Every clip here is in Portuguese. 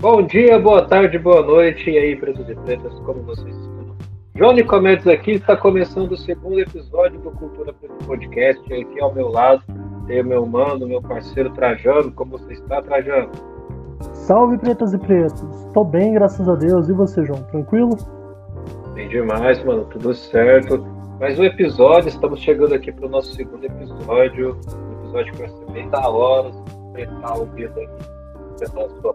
Bom dia, boa tarde, boa noite. E aí, pretos e pretas, como vocês estão? João Nicomedes aqui, está começando o segundo episódio do Cultura Preta Podcast. Aqui ao meu lado tem o meu mano, meu parceiro Trajano. Como você está, Trajano? Salve, pretas e pretos. Estou bem, graças a Deus. E você, João? Tranquilo? Bem demais, mano. Tudo certo. Mais um episódio, estamos chegando aqui para o nosso segundo episódio. Um episódio que vai ser bem da hora. Você está ouvindo aqui pela sua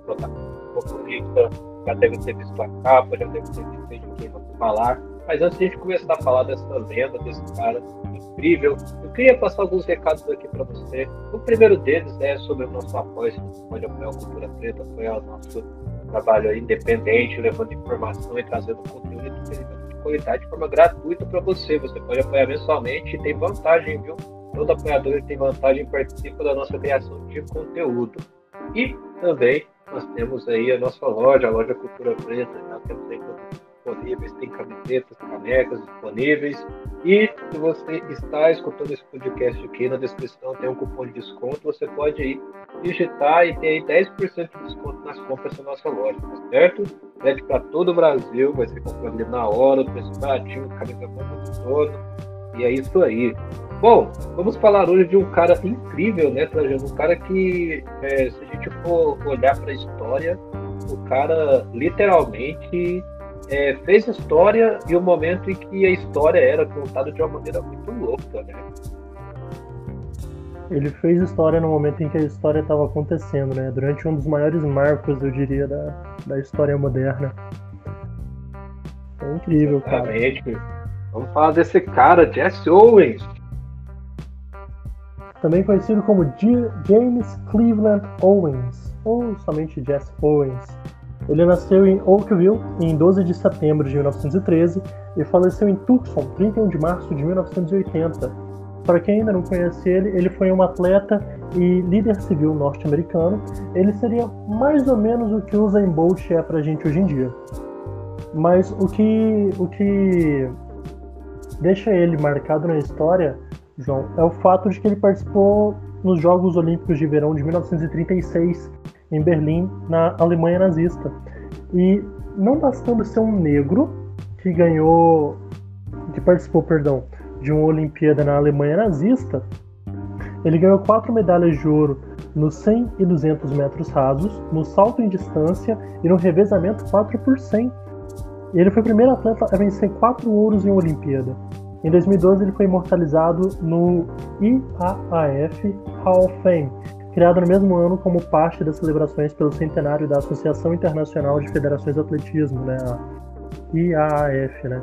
protagonista, já deve ter visto a capa, já deve ter visto de quem vamos falar. Mas antes de a gente começar a falar dessa lenda, desse cara incrível, eu queria passar alguns recados aqui para você. O primeiro deles é sobre o nosso apoio, você pode apoiar a Cultura Preta, apoiar o nosso trabalho independente, levando informação e trazendo conteúdo de qualidade de forma gratuita para você. Você pode apoiar mensalmente e tem vantagem, viu? Todo apoiador tem vantagem e participa da nossa criação de conteúdo. E também nós temos aí a nossa loja, a loja Cultura Preta, nós temos aí disponíveis, tem camisetas, canecas disponíveis. E se você está escutando esse podcast aqui, na descrição tem um cupom de desconto, você pode aí digitar e ter aí 10% de desconto nas compras da nossa loja, tá certo? Pede para todo o Brasil, vai ser comprado na hora, preço baratinho, camisa boa todo. E é isso aí. Bom, vamos falar hoje de um cara incrível, né, Trajano? Um cara que, é, se a gente for olhar para a história, o cara literalmente é, fez história e o momento em que a história era contada de uma maneira muito louca, né? Ele fez história no momento em que a história estava acontecendo, né? Durante um dos maiores marcos, eu diria, da, da história moderna. É incrível, Exatamente. cara. Vamos falar desse cara, Jesse Owens também conhecido como G James Cleveland Owens, ou somente Jesse Owens. Ele nasceu em Oakville em 12 de setembro de 1913 e faleceu em Tucson, 31 de março de 1980. Para quem ainda não conhece ele, ele foi um atleta e líder civil norte-americano. Ele seria mais ou menos o que Usain Bolt é para a gente hoje em dia. Mas o que, o que deixa ele marcado na história João, é o fato de que ele participou nos Jogos Olímpicos de Verão de 1936 em Berlim, na Alemanha nazista. E não bastando ser um negro que ganhou, que participou, perdão, de uma Olimpíada na Alemanha nazista, ele ganhou quatro medalhas de ouro nos 100 e 200 metros rasos, no salto em distância e no revezamento 4 por 100. E ele foi o primeiro atleta a vencer quatro ouros em uma Olimpíada. Em 2012, ele foi imortalizado no IAAF Hall of Fame, criado no mesmo ano como parte das celebrações pelo centenário da Associação Internacional de Federações de Atletismo, né? A IAAF, né?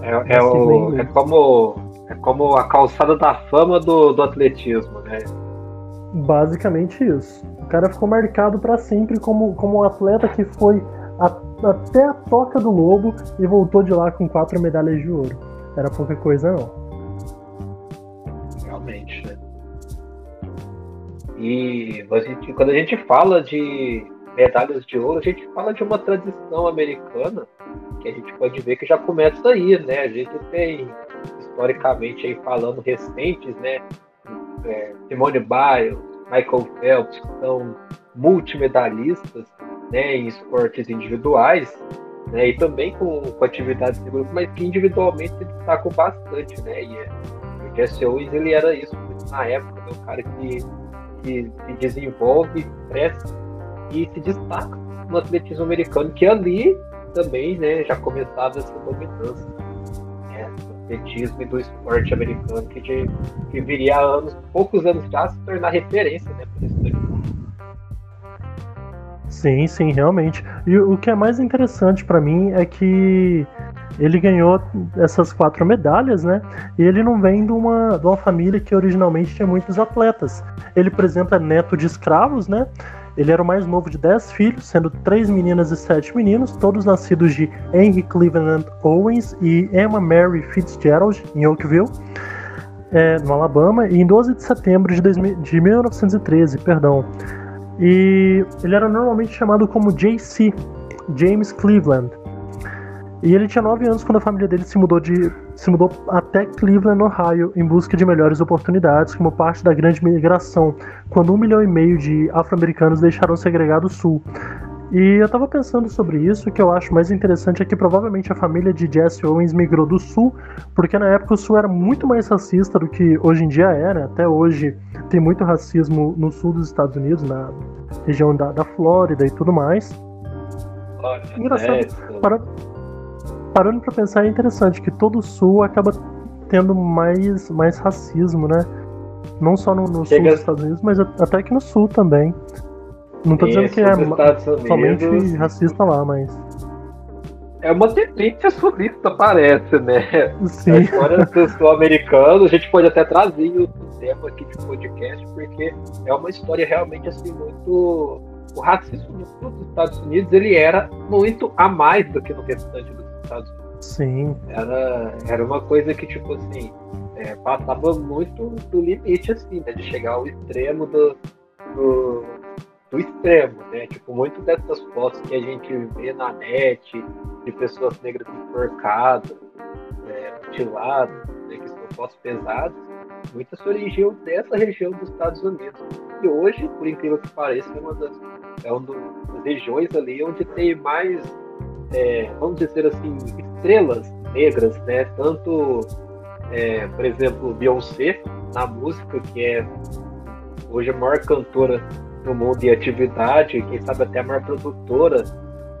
É, é, o, é, como, é como a calçada da fama do, do atletismo, né? Basicamente isso. O cara ficou marcado para sempre como, como um atleta que foi a, até a toca do lobo e voltou de lá com quatro medalhas de ouro era pouca coisa, não. Realmente, né? E a gente, quando a gente fala de medalhas de ouro, a gente fala de uma tradição americana que a gente pode ver que já começa aí, né? A gente tem historicamente aí falando recentes, né? É, Simone Biles, Michael Phelps, que são multimedalistas né, em esportes individuais, né? E também com, com atividades de grupo, mas que individualmente se destacam bastante, né? E, é, o Jesse Owens, ele era isso na época, né? O cara que, que se desenvolve, cresce e se destaca no atletismo americano, que ali também, né, já começava essa dominância né, do atletismo e do esporte americano, que, de, que viria anos, poucos anos já se tornar referência, né, para esse Sim, sim, realmente. E o que é mais interessante para mim é que ele ganhou essas quatro medalhas, né? E ele não vem de uma, de uma família que originalmente tinha muitos atletas. Ele, por exemplo, é neto de escravos, né? Ele era o mais novo de dez filhos, sendo três meninas e sete meninos, todos nascidos de Henry Cleveland Owens e Emma Mary Fitzgerald, em Oakville, é, no Alabama, e em 12 de setembro de, 2000, de 1913, perdão, e ele era normalmente chamado como JC, James Cleveland. E ele tinha 9 anos quando a família dele se mudou, de, se mudou até Cleveland, Ohio, em busca de melhores oportunidades, como parte da grande migração, quando um milhão e meio de afro-americanos deixaram o segregado sul. E eu tava pensando sobre isso, o que eu acho mais interessante é que provavelmente a família de Jesse Owens migrou do sul, porque na época o sul era muito mais racista do que hoje em dia é, né? Até hoje tem muito racismo no sul dos Estados Unidos, na região da, da Flórida e tudo mais. Engraçado, é, para, parando pra pensar, é interessante que todo o sul acaba tendo mais, mais racismo, né? Não só no, no sul dos Estados Unidos, mas até aqui no sul também. Não tô dizendo que é somente racista lá, mas. É uma tendência sulista, parece, né? Sim. A história do sul-americano, a gente pode até trazer o tema aqui de podcast, porque é uma história realmente assim muito. O racismo no sul dos Estados Unidos ele era muito a mais do que no restante dos Estados Unidos. Sim. Era, era uma coisa que, tipo assim, é, passava muito do limite, assim, né? De chegar ao extremo do, do do extremo, né? Tipo, muito dessas fotos que a gente vê na net de pessoas negras enforcadas, é, mutiladas, né, que são fotos pesadas, muitas originam dessa região dos Estados Unidos. E hoje, por incrível que pareça, é uma das, é uma das regiões ali onde tem mais, é, vamos dizer assim, estrelas negras, né? Tanto, é, por exemplo, Beyoncé, na música, que é hoje a maior cantora no mundo de atividade, quem sabe até a maior produtora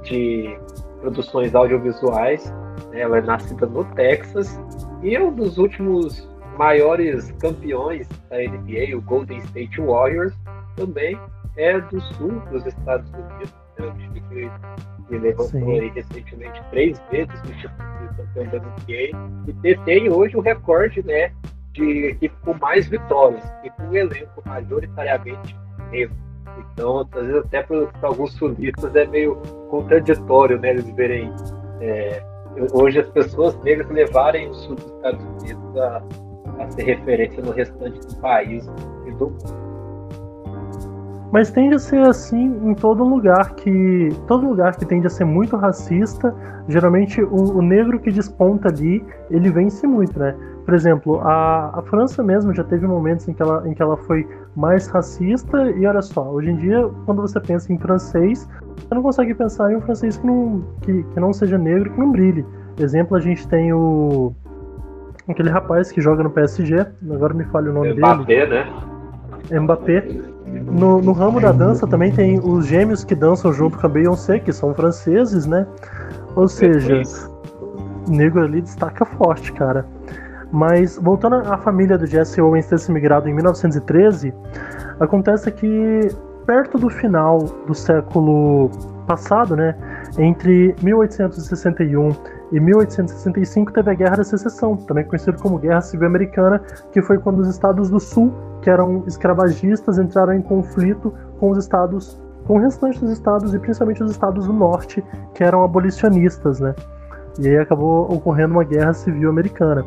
de produções audiovisuais. Né? Ela é nascida no Texas e é um dos últimos maiores campeões da NBA, o Golden State Warriors, também é do sul dos Estados Unidos. Né? Um time que me levantou aí recentemente três vezes no título de campeão da NBA e detém hoje o recorde né, de equipe com mais vitórias e com um elenco majoritariamente negro. Então, às vezes até para alguns sulistas é meio contraditório, né? Eles verem é, hoje as pessoas negras levarem o sul dos Estados Unidos a, a ser referência no restante do país e do mundo. Mas tende a ser assim em todo lugar que. Todo lugar que tende a ser muito racista, geralmente o, o negro que desponta ali, ele vence muito, né? Por exemplo, a, a França mesmo já teve momentos em que, ela, em que ela foi mais racista, e olha só, hoje em dia, quando você pensa em francês, você não consegue pensar em um francês que não, que, que não seja negro, que não brilhe. Exemplo, a gente tem o. aquele rapaz que joga no PSG, agora me fale o nome Mbappé, dele. né? Mbappé. No, no ramo da dança também tem os gêmeos que dançam junto com a Beyoncé, que são franceses, né? Ou seja, negro ali destaca forte, cara. Mas voltando à família do Jesse Owens ter se migrado em 1913, acontece que perto do final do século passado, né, entre 1861 e 1865 teve a Guerra da Secessão, também conhecida como Guerra Civil Americana, que foi quando os estados do Sul, que eram escravagistas, entraram em conflito com os estados, com o restante dos estados e principalmente os estados do Norte, que eram abolicionistas, né? E aí acabou ocorrendo uma Guerra Civil Americana.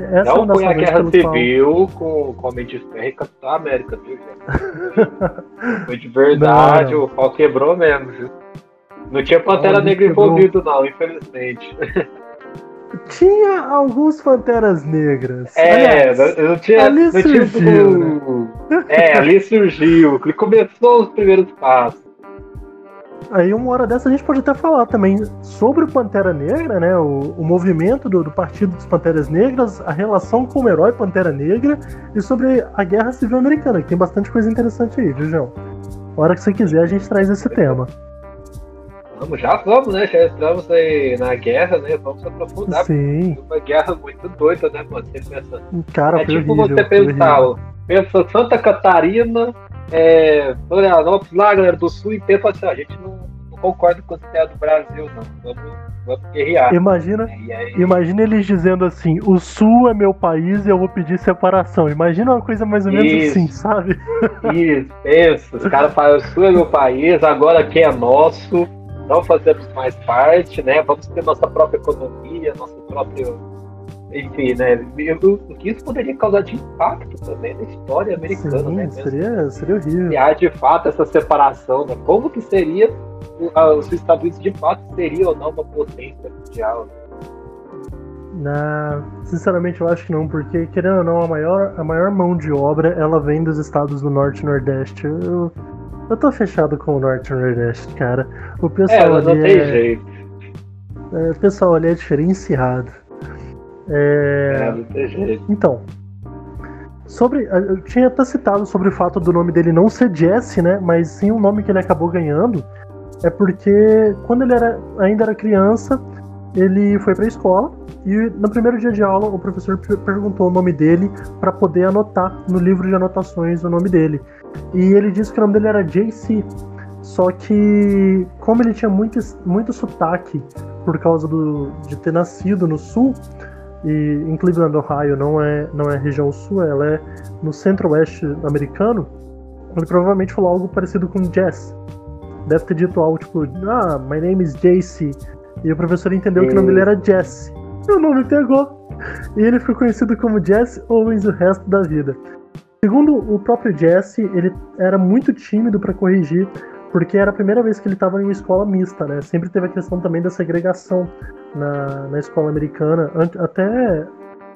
Essa não foi a guerra civil com, com Homem de Ferro e Capitão América, viu, gente? foi de verdade, não. o pau quebrou mesmo, viu? Não tinha Pantera Negra envolvido, não, infelizmente. Tinha alguns Panteras Negras. É, Aliás, não, não tinha. Ali não surgiu. Tinha, é, ali surgiu. Começou os primeiros passos. Aí uma hora dessa a gente pode até falar também sobre o Pantera Negra, né? O, o movimento do, do, Partido dos Panteras Negras, a relação com o herói Pantera Negra e sobre a Guerra Civil Americana, que tem bastante coisa interessante aí, viu, João? A hora que você quiser a gente traz esse tema. Vamos, já vamos, né? Já estamos aí na guerra, né? Vamos aprofundar. Sim. Uma guerra muito doida, né, mano? Você pensa. Cara, é tipo horrível, você pensar, pensa Santa Catarina, é, Florianópolis, lá, galera do Sul, e pensa assim, a gente não, não concorda com a ideia do Brasil, não. Vamos, vamos guerrear. Imagina, aí... imagina eles dizendo assim, o Sul é meu país e eu vou pedir separação. Imagina uma coisa mais ou menos Isso. assim, sabe? Isso, pensa. Os caras falam, o Sul é meu país, agora aqui é nosso não fazemos mais parte, né? Vamos ter nossa própria economia, nosso próprio. Enfim, né? O que isso poderia causar de impacto também na história americana, Sim, né? Seria, seria horrível. Se há de fato essa separação, né? Como que seria os Estados Unidos de fato seria ou não uma potência mundial? Na, sinceramente, eu acho que não, porque querendo ou não, a maior, a maior mão de obra ela vem dos estados do Norte e Nordeste. Eu, Eu tô fechado com o Norte Nordeste, cara. O É, pessoal não, não ali tem é, jeito. é, o pessoal ali é diferenciado. É, É. Então, sobre, eu tinha até citado sobre o fato do nome dele não ser Jesse, né? Mas sim o nome que ele acabou ganhando é porque quando ele era, ainda era criança, ele foi pra escola e no primeiro dia de aula o professor per- perguntou o nome dele para poder anotar no livro de anotações o nome dele. E ele disse que o nome dele era JC. Só que, como ele tinha muito, muito sotaque por causa do, de ter nascido no sul, e em Cleveland, Ohio, não é, não é região sul, ela é no centro-oeste americano, ele provavelmente falou algo parecido com Jess. Deve ter dito algo tipo, ah, my name is JC. E o professor entendeu que o nome dele era Jesse. E o nome pegou. E ele ficou conhecido como Jesse Owens o resto da vida. Segundo o próprio Jesse, ele era muito tímido para corrigir, porque era a primeira vez que ele estava em uma escola mista, né? Sempre teve a questão também da segregação na, na escola americana, até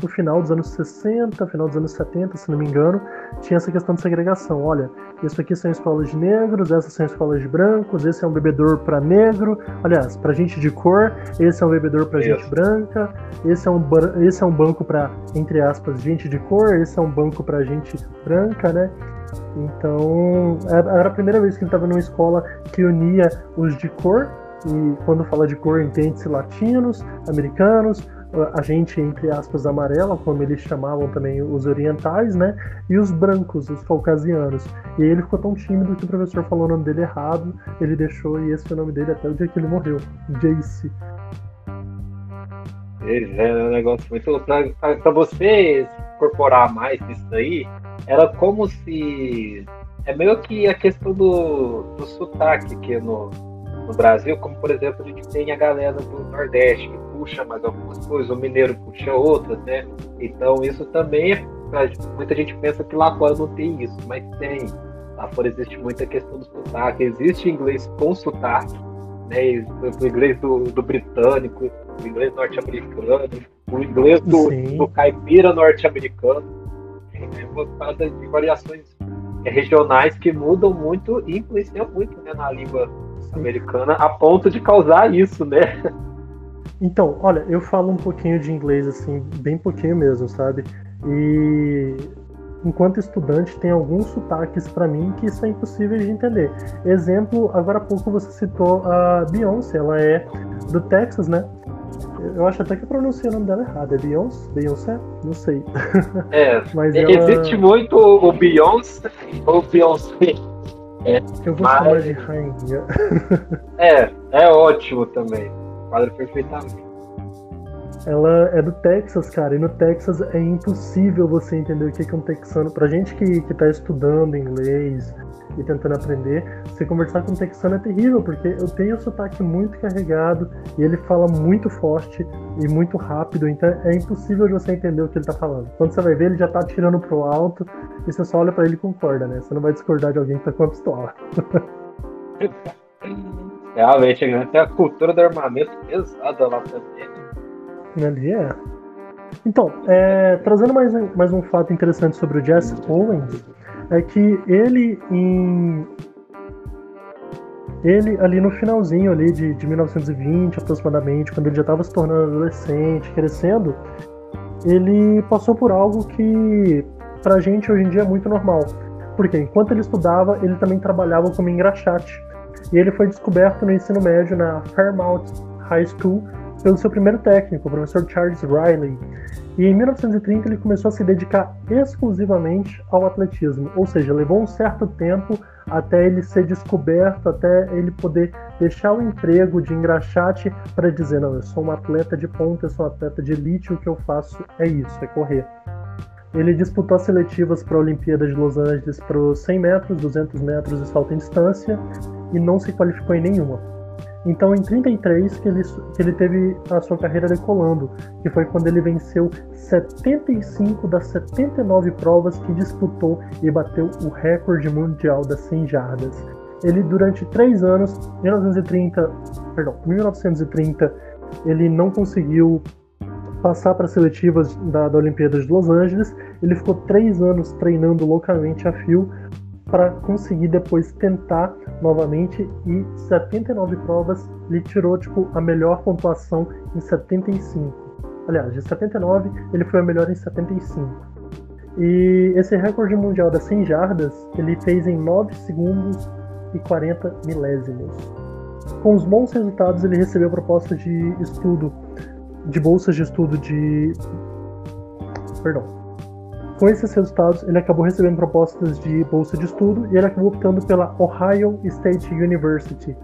o final dos anos 60, final dos anos 70, se não me engano, tinha essa questão de segregação. Olha, isso aqui são escolas de negros, essas são escolas de brancos, esse é um bebedor para negro, aliás, para gente de cor, esse é um bebedor para gente branca, esse é um, esse é um banco para, entre aspas, gente de cor, esse é um banco para gente branca, né? Então, era era a primeira vez que ele estava numa escola que unia os de cor, e quando fala de cor, entende-se latinos, americanos, a gente, entre aspas, amarela, como eles chamavam também os orientais, né? E os brancos, os caucasianos. E ele ficou tão tímido que o professor falou o nome dele errado, ele deixou e esse foi o nome dele até o dia que ele morreu, Jace. Pois é, é um negócio muito. Pra você incorporar mais isso aí, era como se. É meio que a questão do, do sotaque aqui no, no Brasil, como por exemplo, a gente tem a galera do Nordeste que puxa mais algumas coisas, o mineiro puxa outras, né? Então isso também é. Muita gente pensa que lá fora não tem isso, mas tem. Lá fora existe muita questão do sotaque, existe inglês com sotaque, né? O inglês do, do britânico, o inglês norte-americano, o inglês do, do caipira norte-americano. É por causa de variações é, regionais que mudam muito e influenciam muito né, na língua americana, a ponto de causar isso, né? Então, olha, eu falo um pouquinho de inglês, assim, bem pouquinho mesmo, sabe? E enquanto estudante, tem alguns sotaques pra mim que são impossíveis de entender. Exemplo, agora há pouco você citou a Beyoncé, ela é do Texas, né? Eu acho até que eu pronunciei o nome dela errado. É Beyoncé? Beyoncé? Não sei. É, Mas é, ela... existe muito o Beyoncé ou Beyoncé. Eu vou mas- chamar de rainha. É, é ótimo também. Quadra perfeitamente. Ela é do Texas, cara, e no Texas é impossível você entender o que que é um texano. Pra gente que, que tá estudando inglês e tentando aprender, você conversar com um texano é terrível, porque eu tenho o sotaque muito carregado e ele fala muito forte e muito rápido, então é impossível de você entender o que ele tá falando. Quando você vai ver, ele já tá tirando pro alto e você só olha pra ele e concorda, né? Você não vai discordar de alguém que tá com a pistola. Realmente, né? tem a cultura do armamento pesada lá também. Ali é. Então, é, trazendo mais mais um fato interessante sobre o Jesse Owens, é que ele em. Ele ali no finalzinho ali de, de 1920 aproximadamente, quando ele já estava se tornando adolescente, crescendo, ele passou por algo que pra gente hoje em dia é muito normal. Porque enquanto ele estudava, ele também trabalhava como engraxate. E ele foi descoberto no ensino médio na Fairmount High School pelo seu primeiro técnico, o professor Charles Riley. E em 1930 ele começou a se dedicar exclusivamente ao atletismo, ou seja, levou um certo tempo até ele ser descoberto, até ele poder deixar o emprego de engraxate para dizer: não, eu sou um atleta de ponta, eu sou um atleta de elite, o que eu faço é isso, é correr. Ele disputou as seletivas para a Olimpíada de Los Angeles para os 100 metros, 200 metros e salto em distância e não se qualificou em nenhuma. Então, em 33 que ele, que ele teve a sua carreira decolando, que foi quando ele venceu 75 das 79 provas que disputou e bateu o recorde mundial das 100 jardas. Ele, durante três anos, 1930, perdão, 1930, ele não conseguiu passar para as seletivas da, da Olimpíada de Los Angeles. Ele ficou três anos treinando loucamente a fio para conseguir depois tentar novamente e 79 provas ele tirou tipo a melhor pontuação em 75. Aliás, de 79 ele foi a melhor em 75. E esse recorde mundial das 100 jardas ele fez em 9 segundos e 40 milésimos. Com os bons resultados, ele recebeu propostas de estudo, de bolsas de estudo de. Perdão. Com esses resultados, ele acabou recebendo propostas de bolsa de estudo e ele acabou optando pela Ohio State University.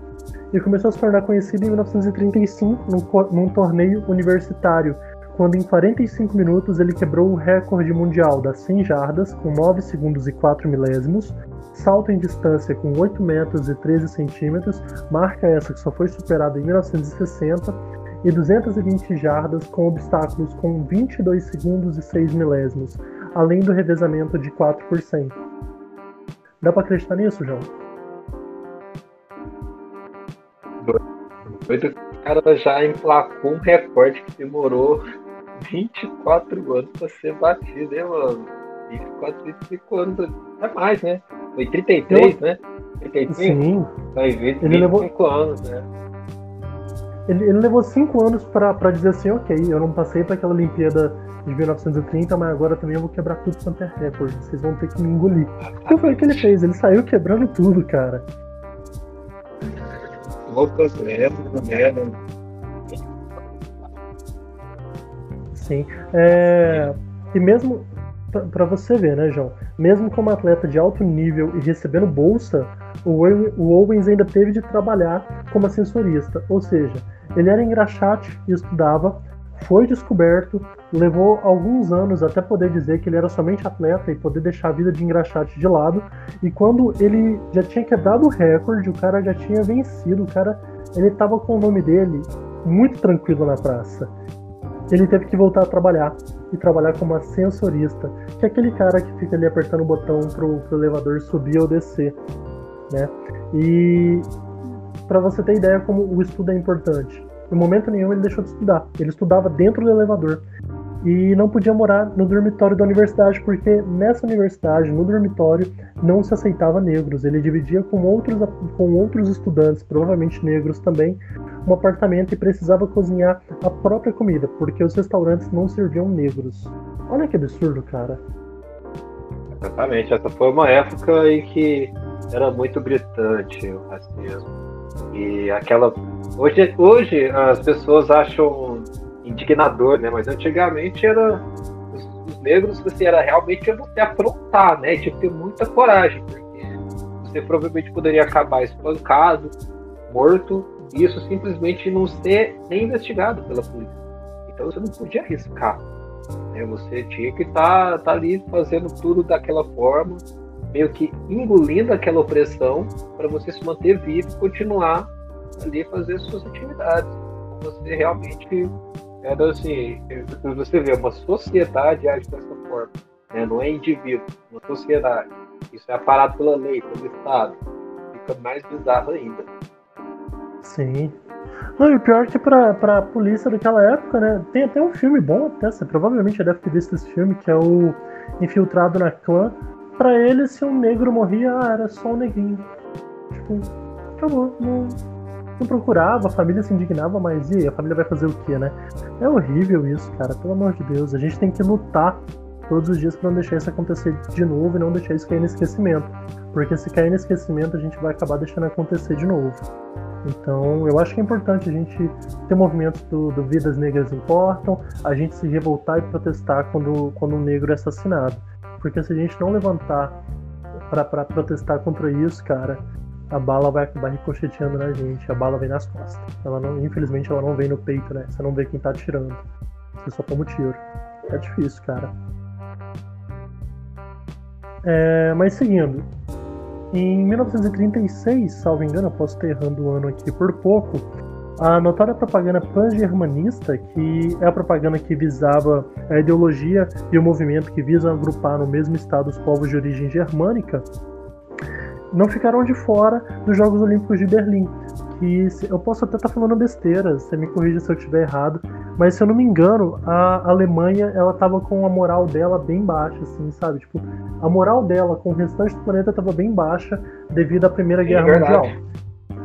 E começou a se tornar conhecido em 1935 num, num torneio universitário, quando em 45 minutos ele quebrou o recorde mundial das 100 jardas com 9 segundos e 4 milésimos, salto em distância com 8 metros e 13 centímetros, marca essa que só foi superada em 1960, e 220 jardas com obstáculos com 22 segundos e 6 milésimos, além do revezamento de 4%. Dá pra acreditar nisso, João? Doido, o cara já emplacou um recorde que demorou 24 anos pra ser batido, hein, mano? 24, 25 anos. É mais, né? Foi 33, Eu... né? 35? Sim. Vai ver 25 ele levou... anos, né? Ele, ele levou 5 anos pra, pra dizer assim, ok, eu não passei pra aquela Olimpíada de 1930, mas agora também eu vou quebrar tudo quanto é recorde. Vocês vão ter que me engolir. Então foi o que ele fez, ele saiu quebrando tudo, cara. Loucas mesmo, né? Sim. É... E mesmo, para você ver, né, João? Mesmo como atleta de alto nível e recebendo bolsa, o Owens ainda teve de trabalhar como ascensorista, ou seja, ele era engraxate e estudava, foi descoberto, levou alguns anos até poder dizer que ele era somente atleta e poder deixar a vida de engraxate de lado, e quando ele já tinha quebrado o recorde, o cara já tinha vencido, o cara ele estava com o nome dele muito tranquilo na praça. Ele teve que voltar a trabalhar e trabalhar como ascensorista, que é aquele cara que fica ali apertando o botão pro, pro elevador subir ou descer, né? E para você ter ideia como o estudo é importante, em momento nenhum ele deixou de estudar. Ele estudava dentro do elevador e não podia morar no dormitório da universidade porque nessa universidade, no dormitório, não se aceitava negros. Ele dividia com outros, com outros estudantes, provavelmente negros também, um apartamento e precisava cozinhar a própria comida, porque os restaurantes não serviam negros. Olha que absurdo, cara. Exatamente, essa foi uma época em que era muito gritante o racismo. E aquela. Hoje, hoje as pessoas acham indignador, né? Mas antigamente era. Os, os negros, assim, era realmente você afrontar, né? Tinha que ter muita coragem, porque você provavelmente poderia acabar espancado, morto, e isso simplesmente não ser nem investigado pela polícia. Então você não podia arriscar. Né? Você tinha que estar tá, tá ali fazendo tudo daquela forma, meio que engolindo aquela opressão para você se manter vivo e continuar ali fazer suas atividades. Você realmente era assim, você vê, uma sociedade age dessa forma, né? não é indivíduo, uma sociedade. Isso é aparado pela lei, pelo Estado. Fica mais bizarro ainda. Sim. Não, e o pior é que pra, pra polícia daquela época, né? Tem até um filme bom, até, você provavelmente já deve ter visto esse filme, que é o Infiltrado na Clã. Pra ele, se um negro morria, ah, era só um neguinho. Tipo, acabou. Não, não procurava, a família se indignava, mas e aí, a família vai fazer o quê, né? É horrível isso, cara, pelo amor de Deus. A gente tem que lutar todos os dias para não deixar isso acontecer de novo e não deixar isso cair no esquecimento. Porque se cair no esquecimento, a gente vai acabar deixando acontecer de novo. Então, eu acho que é importante a gente ter movimentos do, do Vidas Negras Importam, a gente se revoltar e protestar quando, quando um negro é assassinado. Porque se a gente não levantar para protestar contra isso, cara, a bala vai acabar ricocheteando na gente, a bala vem nas costas. Ela não, infelizmente ela não vem no peito, né? Você não vê quem tá atirando. Você só toma o tiro. É difícil, cara. É, mas seguindo, em 1936, salvo engano, eu posso estar errando o ano aqui por pouco, a notória propaganda pan-germanista, que é a propaganda que visava a ideologia e o movimento que visa agrupar no mesmo estado os povos de origem germânica, não ficaram de fora dos Jogos Olímpicos de Berlim. Que eu posso até estar falando besteira, você me corrija se eu estiver errado, mas se eu não me engano, a Alemanha ela tava com a moral dela bem baixa, assim, sabe? Tipo, a moral dela com o restante do planeta estava bem baixa devido à Primeira Guerra é Mundial.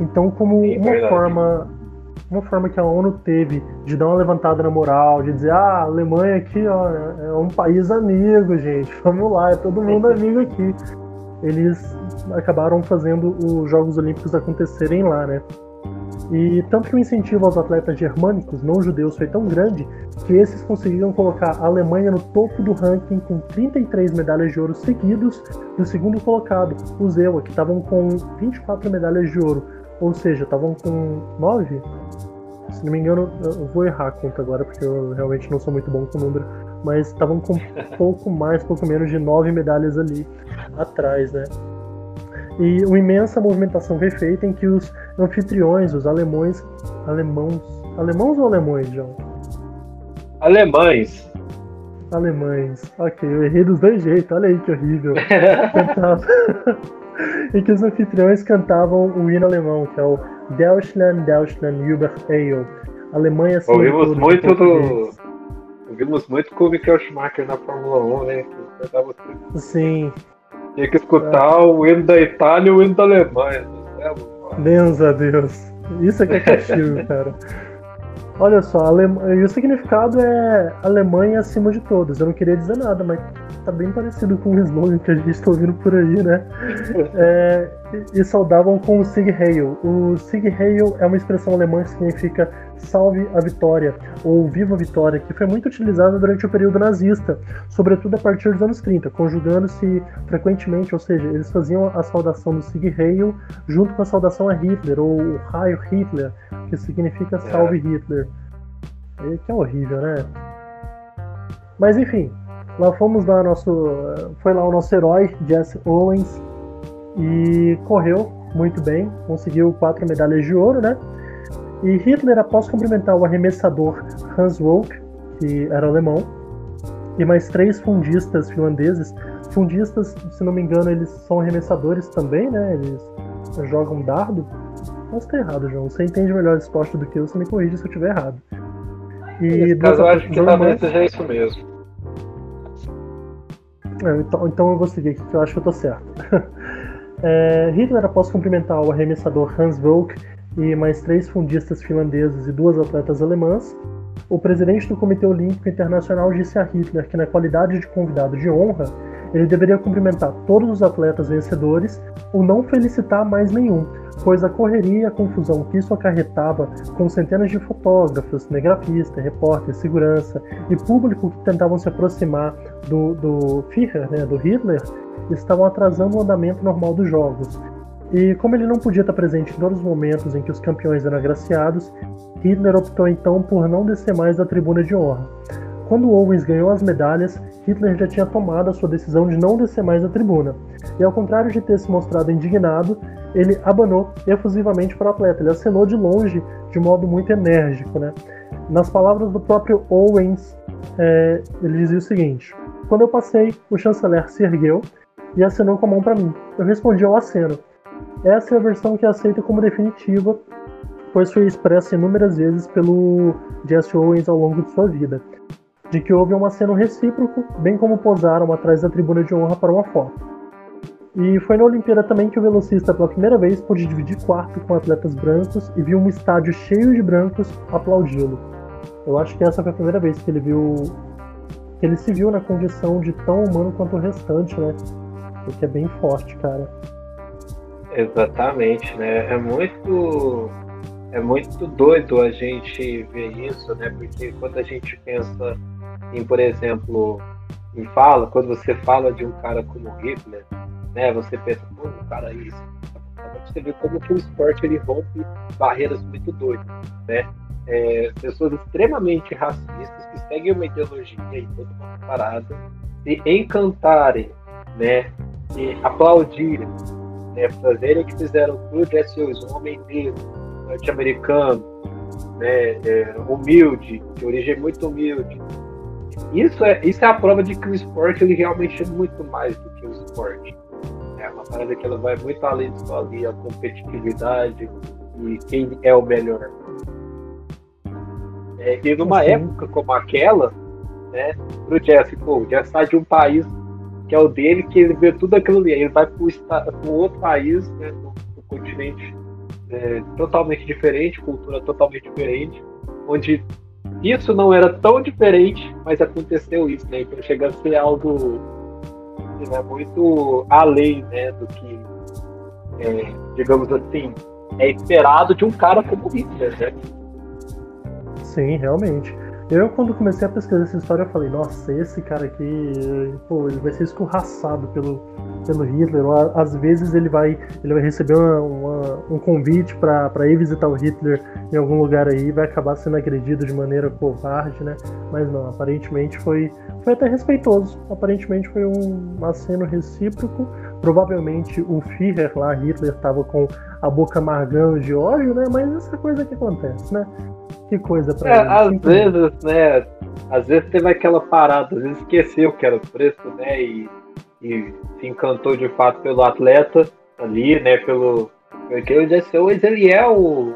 Então, como É uma forma uma forma que a ONU teve de dar uma levantada na moral, de dizer, ah, a Alemanha aqui ó, é um país amigo, gente, vamos lá, é todo mundo amigo aqui. Eles acabaram fazendo os Jogos Olímpicos acontecerem lá, né? E tanto que o incentivo aos atletas germânicos, não judeus, foi tão grande que esses conseguiram colocar a Alemanha no topo do ranking com 33 medalhas de ouro seguidos e o segundo colocado, o Zewa, que estavam com 24 medalhas de ouro, ou seja, estavam com 9? Se não me engano, eu vou errar a conta agora porque eu realmente não sou muito bom com número, mas estavam com pouco mais, pouco menos de 9 medalhas ali atrás, né? E uma imensa movimentação foi feita em que os anfitriões, os alemães, alemãos, alemãos ou alemães, João? Alemães. Alemães. Ok, eu errei dos dois jeitos, olha aí que horrível. Em que os anfitriões cantavam o hino alemão, que é o Deutschland, Deutschland, über Ale. Alemanha acima Ouvimos muito português. do. Ouvimos muito com o Michael Schumacher na Fórmula 1, né? Que. Sim, Tinha que escutar o hino da Itália e o hino da Alemanha. né? Deus a Deus. Isso aqui é castigo, cara. Olha só, Alem... e o significado é Alemanha acima de todos. Eu não queria dizer nada, mas tá bem parecido com o slogan que a gente está ouvindo por aí, né? É, e- saudavam com o Sieg Heil. O Sieg Heil é uma expressão alemã que significa salve a vitória, ou viva a vitória, que foi muito utilizada durante o período nazista, sobretudo a partir dos anos 30, conjugando-se frequentemente, ou seja, eles faziam a saudação do Sieg Heil junto com a saudação a Hitler, ou o Heil Hitler, que significa salve Hitler. Que é horrível, né? Mas enfim, lá fomos lá nosso, foi lá o nosso herói Jesse Owens e correu muito bem, conseguiu quatro medalhas de ouro, né? E Hitler, após cumprimentar o arremessador Hans Wolff, que era alemão, e mais três fundistas finlandeses. Fundistas, se não me engano, eles são arremessadores também, né? Eles jogam dardo. Posso estar errado, João. Você entende melhor esporte do que eu, você me corrige se eu estiver errado. E Nesse caso, eu acho que talvez alemãs- seja isso mesmo. É, então, então eu vou seguir aqui que eu acho que eu tô certo. É, Hitler, após cumprimentar o arremessador Hans Volk e mais três fundistas finlandeses e duas atletas alemãs, o presidente do Comitê Olímpico Internacional disse a Hitler que, na qualidade de convidado de honra, ele deveria cumprimentar todos os atletas vencedores ou não felicitar mais nenhum, pois a correria e a confusão que isso acarretava com centenas de fotógrafos, cinegrafistas, repórteres, segurança e público que tentavam se aproximar do, do Führer, né, do Hitler, estavam atrasando o andamento normal dos jogos. E como ele não podia estar presente em todos os momentos em que os campeões eram agraciados, Hitler optou então por não descer mais da tribuna de honra. Quando Owens ganhou as medalhas, Hitler já tinha tomado a sua decisão de não descer mais da tribuna. E ao contrário de ter se mostrado indignado, ele abanou efusivamente para o atleta. Ele acenou de longe, de modo muito enérgico. Né? Nas palavras do próprio Owens, é, ele dizia o seguinte: Quando eu passei, o chanceler se ergueu e acenou com a mão para mim. Eu respondi ao aceno. Essa é a versão que aceita como definitiva, pois foi expressa inúmeras vezes pelo Jesse Owens ao longo de sua vida, de que houve um aceno recíproco, bem como posaram atrás da tribuna de honra para uma foto. E foi na Olimpíada também que o velocista pela primeira vez pôde dividir quarto com atletas brancos e viu um estádio cheio de brancos aplaudi-lo. Eu acho que essa foi a primeira vez que ele viu que ele se viu na condição de tão humano quanto o restante, né? O que é bem forte, cara. Exatamente, né? É muito é muito doido a gente ver isso, né? Porque quando a gente pensa em, por exemplo, em fala, quando você fala de um cara como Hitler, né? Você pensa, pô, um cara isso. Você vê como que o esporte ele rompe barreiras muito doidas, né? É, pessoas extremamente racistas que seguem uma ideologia e toda uma parada e encantarem, né? E aplaudirem né, fazerem que fizeram o Jesse Owens, um homem negro, norte-americano, né, é, humilde, de origem muito humilde. Isso é, isso é a prova de que o esporte ele realmente é muito mais do que o esporte. É uma parada que ela vai muito além disso ali, a competitividade e quem é o melhor. É, e numa Sim. época como aquela, né, pro Jesse, pô, o Jesse sai de um país que é o dele, que ele vê tudo aquilo ali. Ele vai para um outro país, né, no continente é, totalmente diferente, cultura totalmente diferente, onde isso não era tão diferente, mas aconteceu isso, né? Então chega a ser algo né, muito além né, do que, é, digamos assim, é esperado de um cara como Hitler, né? Sim, realmente. Eu, quando comecei a pesquisar essa história, eu falei, nossa, esse cara aqui, pô, ele vai ser escorraçado pelo, pelo Hitler. Ou, às vezes ele vai, ele vai receber uma, uma, um convite para ir visitar o Hitler em algum lugar aí vai acabar sendo agredido de maneira covarde, né? Mas não, aparentemente foi, foi até respeitoso. Aparentemente foi um aceno recíproco. Provavelmente o Führer lá, Hitler, estava com a boca amargando de ódio, né? Mas essa coisa que acontece, né? Que coisa pra é. Às vezes, né? Às vezes teve aquela parada, às vezes esqueceu que era o preço, né? E, e se encantou de fato pelo atleta ali, né? Pelo. Porque o Jesse Owens, ele é o.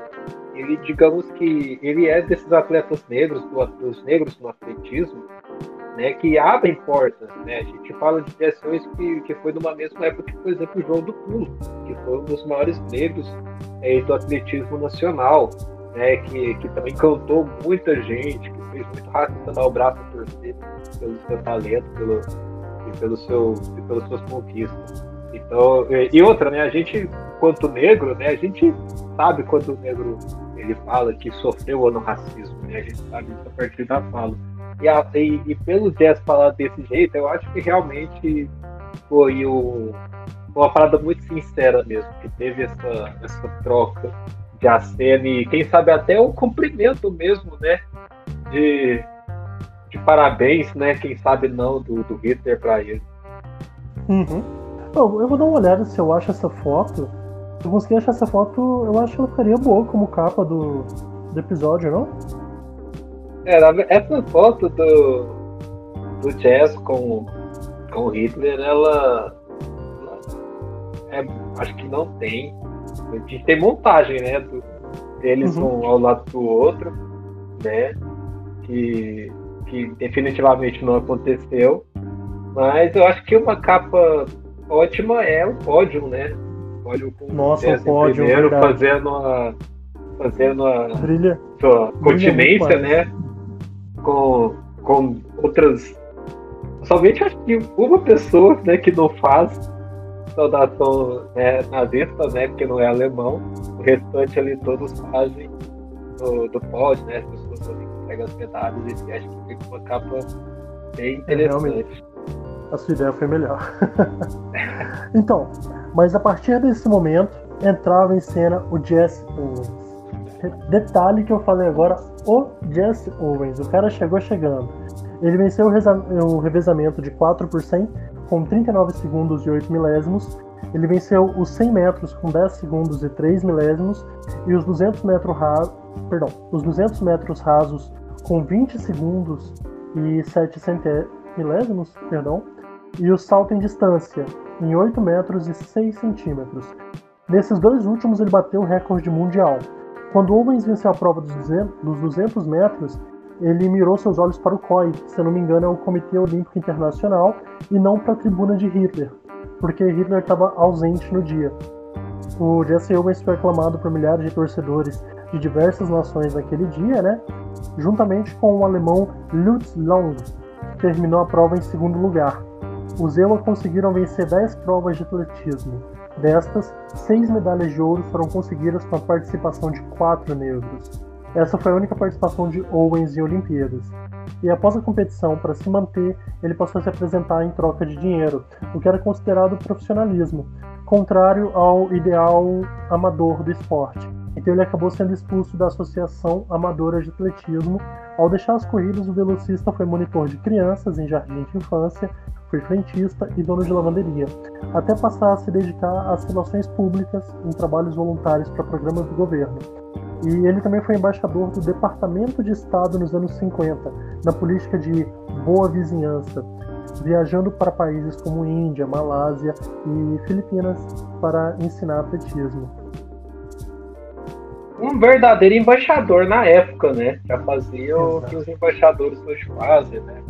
Ele, digamos que ele é desses atletas negros, dos negros no atletismo, né, que abrem portas. Né? A gente fala de Jesse Owens que, que foi numa mesma época que, por exemplo, o João do Pulo, que foi um dos maiores negros é, do atletismo nacional né, que, que também cantou muita gente, que fez muito racionar o braço a torcer pelo seu talento pelo, e, pelo seu, e pelas suas conquistas. Então, e outra, né, a gente, quanto negro, né, a gente sabe quando o negro ele fala que sofreu no racismo, né, a gente sabe isso a partir da fala. E, a, e, e pelo Jazz falar desse jeito, eu acho que realmente foi o, uma parada muito sincera mesmo, que teve essa, essa troca de acena e quem sabe até o cumprimento mesmo, né? De, de parabéns, né? Quem sabe não, do, do Hitler para ele. Uhum. Bom, eu vou dar uma olhada se eu acho essa foto. Se eu conseguir achar essa foto, eu acho que ela ficaria boa como capa do, do episódio, não? É, essa foto do, do Jazz com, com o Hitler, ela, ela é, acho que não tem a gente tem montagem, né? Do, deles uhum. um ao lado do outro, né? Que, que definitivamente não aconteceu. Mas eu acho que uma capa ótima é o pódio, né? Pódio com Nossa, o pódio, primeiro, fazendo a fazendo a Brilha. sua Brilha continência, né? Com, com outras. Somente acho que uma pessoa né, que não faz saudação né, nazista, né? Porque não é alemão. O restante ali todos fazem do, do pódio, né? As pessoas ali pegam as medalhas e acho que fica uma capa bem interessante. É, a sua ideia foi melhor. então, mas a partir desse momento entrava em cena o Jesse Owens. Detalhe que eu falei agora, o Jesse Owens. O cara chegou chegando. Ele venceu o, revezamento de 4 por 100 com 39 segundos e 8 milésimos. Ele venceu os 100 metros com 10 segundos e 3 milésimos e os 200 metros rasos, perdão, os 200 metros rasos com 20 segundos e 7 milésimos, perdão, e o salto em distância em 8 metros e 6 centímetros. Nesses dois últimos ele bateu o recorde mundial. Quando Owens venceu a prova dos 200 metros, ele mirou seus olhos para o COI, se eu não me engano é o Comitê Olímpico Internacional, e não para a tribuna de Hitler, porque Hitler estava ausente no dia. O Jesse Owens foi aclamado por milhares de torcedores de diversas nações naquele dia, né? Juntamente com o alemão Lutz Long, que terminou a prova em segundo lugar. Os EUA conseguiram vencer 10 provas de atletismo. Destas, seis medalhas de ouro foram conseguidas com a participação de quatro negros. Essa foi a única participação de Owens em Olimpíadas. E após a competição, para se manter, ele passou a se apresentar em troca de dinheiro, o que era considerado profissionalismo, contrário ao ideal amador do esporte. Então ele acabou sendo expulso da Associação Amadora de Atletismo. Ao deixar as corridas, o velocista foi monitor de crianças em jardim de infância, foi frentista e dono de lavanderia, até passar a se dedicar às relações públicas em trabalhos voluntários para programas do governo. E ele também foi embaixador do Departamento de Estado nos anos 50, na política de boa vizinhança, viajando para países como Índia, Malásia e Filipinas para ensinar atletismo. Um verdadeiro embaixador na época, né? Já fazia o que os embaixadores hoje fazem, né?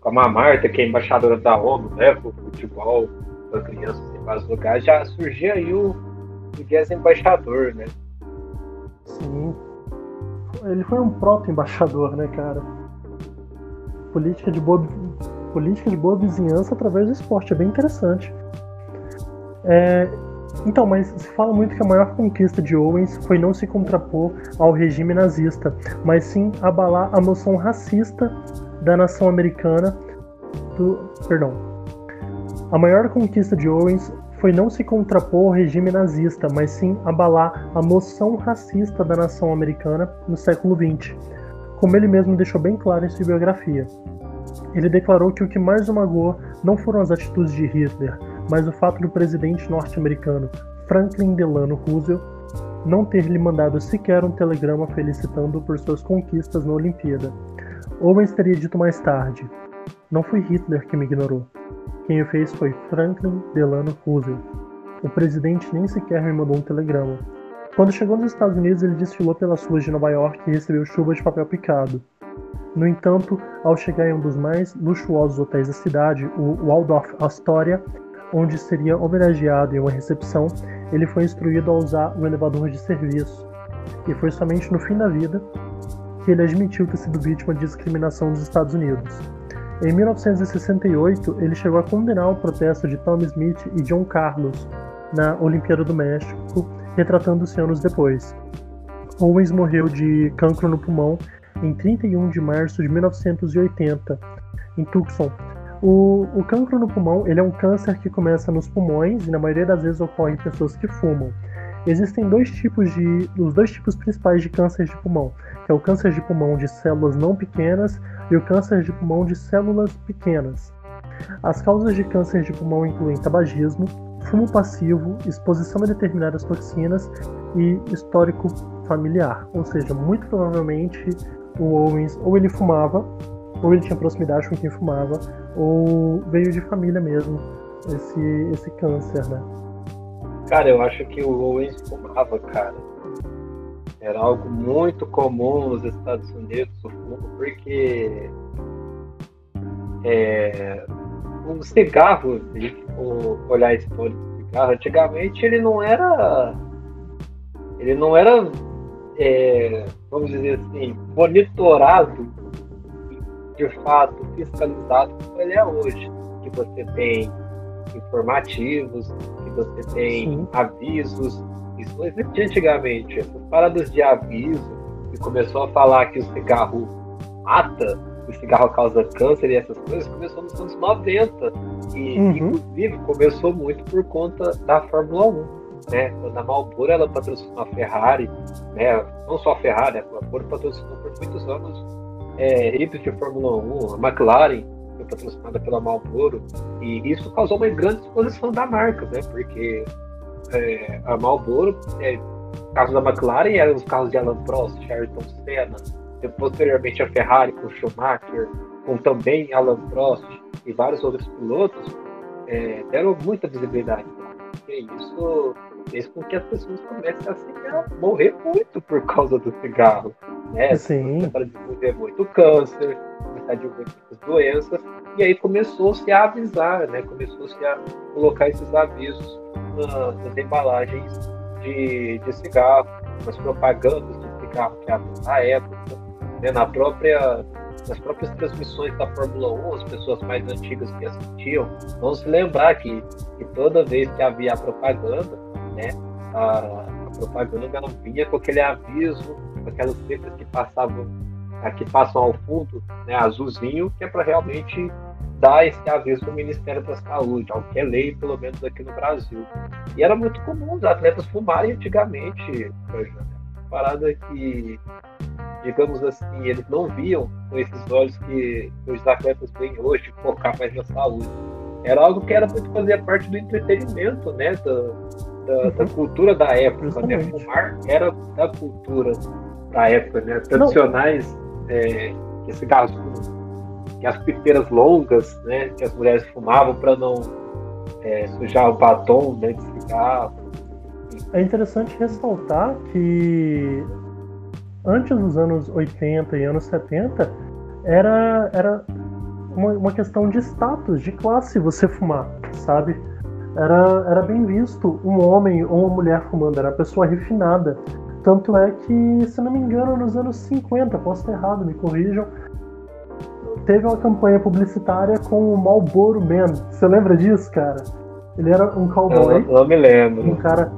como a Marta, que é embaixadora da ONU, né, para o futebol, para crianças em vários lugares, já surgia aí o, o embaixador, né? Sim. Ele foi um proto-embaixador, né, cara? Política de boa, política de boa vizinhança através do esporte, é bem interessante. É, então, mas se fala muito que a maior conquista de Owens foi não se contrapor ao regime nazista, mas sim abalar a noção racista da nação americana. Do, perdão. A maior conquista de Owens foi não se contrapor ao regime nazista, mas sim abalar a noção racista da nação americana no século XX, como ele mesmo deixou bem claro em sua biografia. Ele declarou que o que mais o magoou não foram as atitudes de Hitler, mas o fato do presidente norte-americano Franklin Delano Roosevelt não ter lhe mandado sequer um telegrama felicitando por suas conquistas na Olimpíada. Owens teria dito mais tarde: Não foi Hitler que me ignorou. Quem o fez foi Franklin Delano Roosevelt. O presidente nem sequer me mandou um telegrama. Quando chegou nos Estados Unidos, ele desfilou pelas ruas de Nova York e recebeu chuva de papel picado. No entanto, ao chegar em um dos mais luxuosos hotéis da cidade, o Waldorf Astoria, onde seria homenageado em uma recepção, ele foi instruído a usar o elevador de serviço. E foi somente no fim da vida que ele admitiu ter sido vítima de discriminação dos Estados Unidos. Em 1968, ele chegou a condenar o protesto de Tom Smith e John Carlos na Olimpíada do México, retratando-se anos depois. Owens morreu de cancro no pulmão em 31 de março de 1980, em Tucson, o, o cancro no pulmão ele é um câncer que começa nos pulmões e na maioria das vezes ocorre em pessoas que fumam. Existem dois tipos de, os dois tipos principais de câncer de pulmão, que é o câncer de pulmão de células não pequenas e o câncer de pulmão de células pequenas. As causas de câncer de pulmão incluem tabagismo, fumo passivo, exposição a determinadas toxinas e histórico familiar. Ou seja, muito provavelmente o Owens ou ele fumava ou ele tinha proximidade com quem fumava, ou veio de família mesmo esse, esse câncer, né? Cara, eu acho que o Owens fumava, cara. Era algo muito comum nos Estados Unidos, o porque é, o cigarro, se olhar a história do cigarro, antigamente ele não era. Ele não era, é, vamos dizer assim, monitorado de fato fiscalizado como ele é hoje, que você tem informativos, você tem Sim. avisos. Isso não existia antigamente. Essas paradas de aviso, que começou a falar que o cigarro mata, que o cigarro causa câncer e essas coisas, começou nos anos 90. E, uhum. inclusive, começou muito por conta da Fórmula 1. Né? Quando a Marlboro ela patrocinou a Ferrari, né? não só a Ferrari, a Marlboro patrocinou por muitos anos é, equipes de Fórmula 1, a McLaren patrocinada pela Marlboro, e isso causou uma grande exposição da marca, né? Porque é, a Marlboro, é, caso da McLaren, eram os carros de Alan Prost, Ayrton Senna, e posteriormente a Ferrari com Schumacher, com também Alan Prost e vários outros pilotos, é, deram muita visibilidade. E isso fez com que as pessoas comecem assim, a morrer muito por causa do cigarro. Né? Sim. Começaram a desenvolver muito câncer, começaram a desenvolver muitas doenças, e aí começou-se a avisar, né? começou-se a colocar esses avisos na, nas embalagens de, de cigarro, nas propagandas de cigarro que havia na época, né? na própria nas próprias transmissões da Fórmula 1, as pessoas mais antigas que assistiam, vão se lembrar que, que toda vez que havia a propaganda, né? A, a propaganda ela vinha com aquele aviso, com aquelas letras que passavam, que passam ao fundo, né, azulzinho, que é para realmente dar esse aviso para o Ministério da Saúde, algo que é lei, pelo menos aqui no Brasil. E era muito comum os atletas fumarem antigamente, parada que, digamos assim, eles não viam com esses olhos que os atletas têm hoje, focar mais na saúde. Era algo que era muito fazer parte do entretenimento, né, da, da, da cultura da época, né? Fumar era da cultura da época, né? Tradicionais, é, que cigarros que as piteiras longas, né? Que as mulheres fumavam para não é, sujar o batom né, de cigarro. É interessante ressaltar que antes dos anos 80 e anos 70 era, era uma, uma questão de status, de classe você fumar, sabe? Era, era bem visto um homem ou uma mulher fumando, era uma pessoa refinada. Tanto é que, se não me engano, nos anos 50, posso estar errado, me corrijam, teve uma campanha publicitária com o Marlboro Man. Você lembra disso, cara? Ele era um cowboy. Eu não, me lembro. Um cara.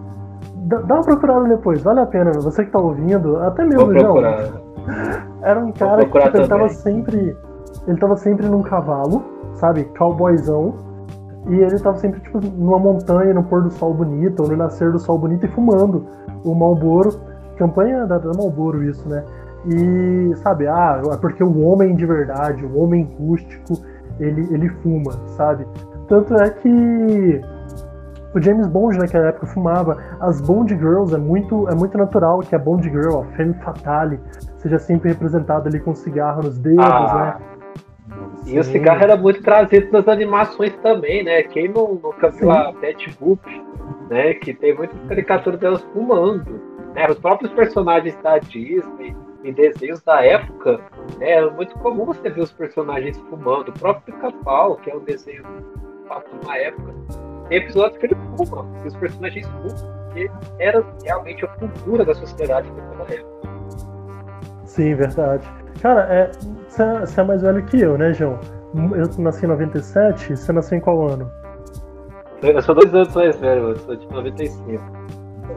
Dá, uma procurada depois, vale a pena. Você que tá ouvindo, até mesmo, João. Era um cara que tipo, ele tava sempre. Ele tava sempre num cavalo, sabe? Cowboyzão. E ele tava sempre, tipo, numa montanha, no pôr do sol bonito, ou no nascer do sol bonito, e fumando o Malboro. Campanha da, da Malboro, isso, né? E, sabe, ah, é porque o homem de verdade, o homem rústico, ele, ele fuma, sabe? Tanto é que o James Bond naquela época fumava. As Bond Girls é muito, é muito natural que a Bond Girl, a Femme Fatale, seja sempre representada ali com cigarro nos dedos, ah. né? E Sim. o cigarro era muito trazido nas animações também, né? Quem não, nunca viu a Betty Boop, né? Que tem muitas caricaturas delas fumando. Né? Os próprios personagens da Disney, em desenhos da época, né, era muito comum você ver os personagens fumando. O próprio Pica-Pau, que é um desenho de uma época, tem episódios que ele fuma, que os personagens fumam, porque era realmente a cultura da sociedade naquela época. Sim, verdade. Cara, é, você é mais velho que eu, né, João? Eu nasci em 97, você nasceu em qual ano? Eu sou dois anos mais velho, eu sou de 95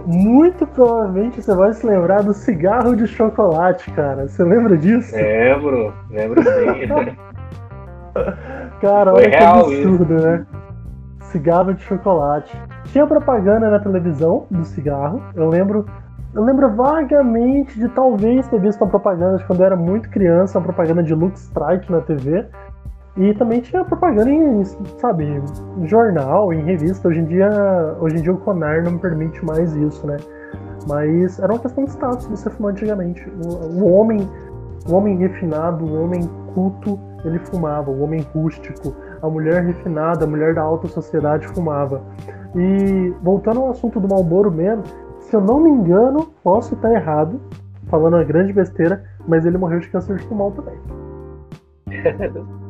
muito provavelmente você vai se lembrar do cigarro de chocolate, cara. Você lembra disso? Lembro, lembro sim. cara, olha que absurdo, isso. né? Cigarro de chocolate. Tinha propaganda na televisão do cigarro. Eu lembro. Eu lembro vagamente de talvez ter visto uma propaganda de quando eu era muito criança, uma propaganda de Lux Strike na TV. E também tinha propaganda em, sabe, jornal, em revista. Hoje em dia, hoje em dia o Conar não permite mais isso, né? Mas era uma questão de status você fumar antigamente. O, o, homem, o homem refinado, o homem culto, ele fumava. O homem rústico, a mulher refinada, a mulher da alta sociedade fumava. E voltando ao assunto do Malboro mesmo, se eu não me engano, posso estar errado, falando uma grande besteira, mas ele morreu de câncer de pulmão também.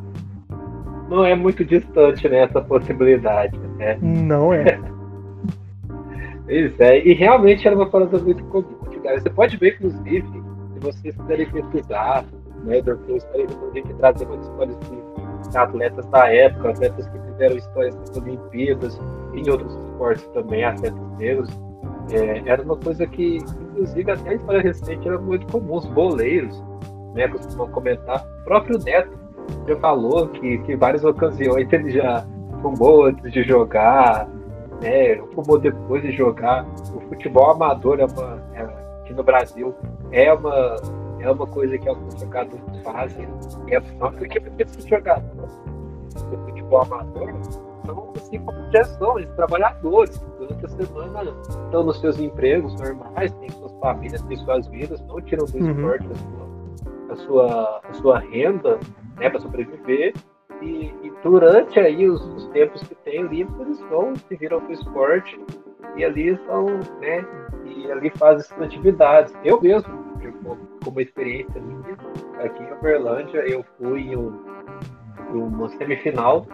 não é muito distante né, essa possibilidade. Né? Não é. Pois é, e realmente era uma parada muito comum. Você pode ver, inclusive, se vocês quiserem pesquisar, né, Dorfus, a gente trazer umas histórias de atletas da época, atletas que fizeram histórias nas Olimpíadas, e em outros esportes também, atletas negros. É, era uma coisa que, inclusive, até a história recente era muito comum. Os boleiros né, costumam comentar. O próprio Neto já falou que, que em várias ocasiões ele já fumou antes de jogar, né? Fumou depois de jogar. O futebol amador é uma, é, aqui no Brasil é uma, é uma coisa que alguns jogadores fazem. É só porque esses jogadores do futebol amador são assim como gestores, trabalhadores, durante a semana estão nos seus empregos normais, têm suas famílias, têm suas vidas, não tiram do uhum. esporte a sua, a sua renda né, para sobreviver. E, e, durante aí os, os, tempos que tem livres, eles vão, se viram para o esporte e ali estão, né, e ali fazem essas atividades. Eu mesmo, como, como experiência minha, aqui em Uberlândia, eu fui em, um, uma semifinal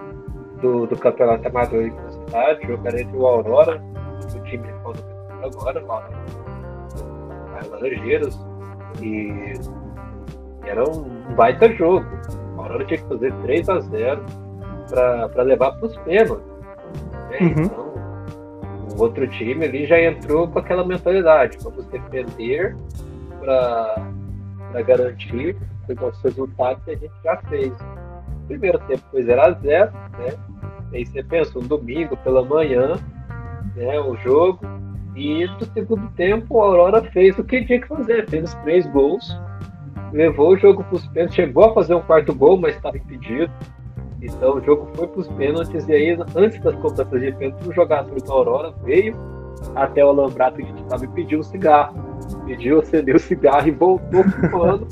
do, do campeonato amador na cidade, jogar entre o Aurora, o time que agora, o Aurora, Laranjeiros, e era um baita jogo. A Aurora tinha que fazer 3 a 0 para levar para os pênaltis. Né? Uhum. Então, o outro time ali já entrou com aquela mentalidade: vamos defender para garantir os nossos resultados que a gente já fez. O primeiro tempo foi 0 a 0 né? Aí você pensa, um domingo pela manhã, né, o jogo, e no segundo tempo a Aurora fez o que tinha que fazer, fez os três gols levou o jogo para os pênaltis, chegou a fazer um quarto gol, mas estava impedido. Então o jogo foi para os pênaltis e aí, antes das cobranças de pênalti, o jogador da Aurora veio até o alambrado que a gente estava e pediu um cigarro. Pediu, acendeu o cigarro e voltou fumando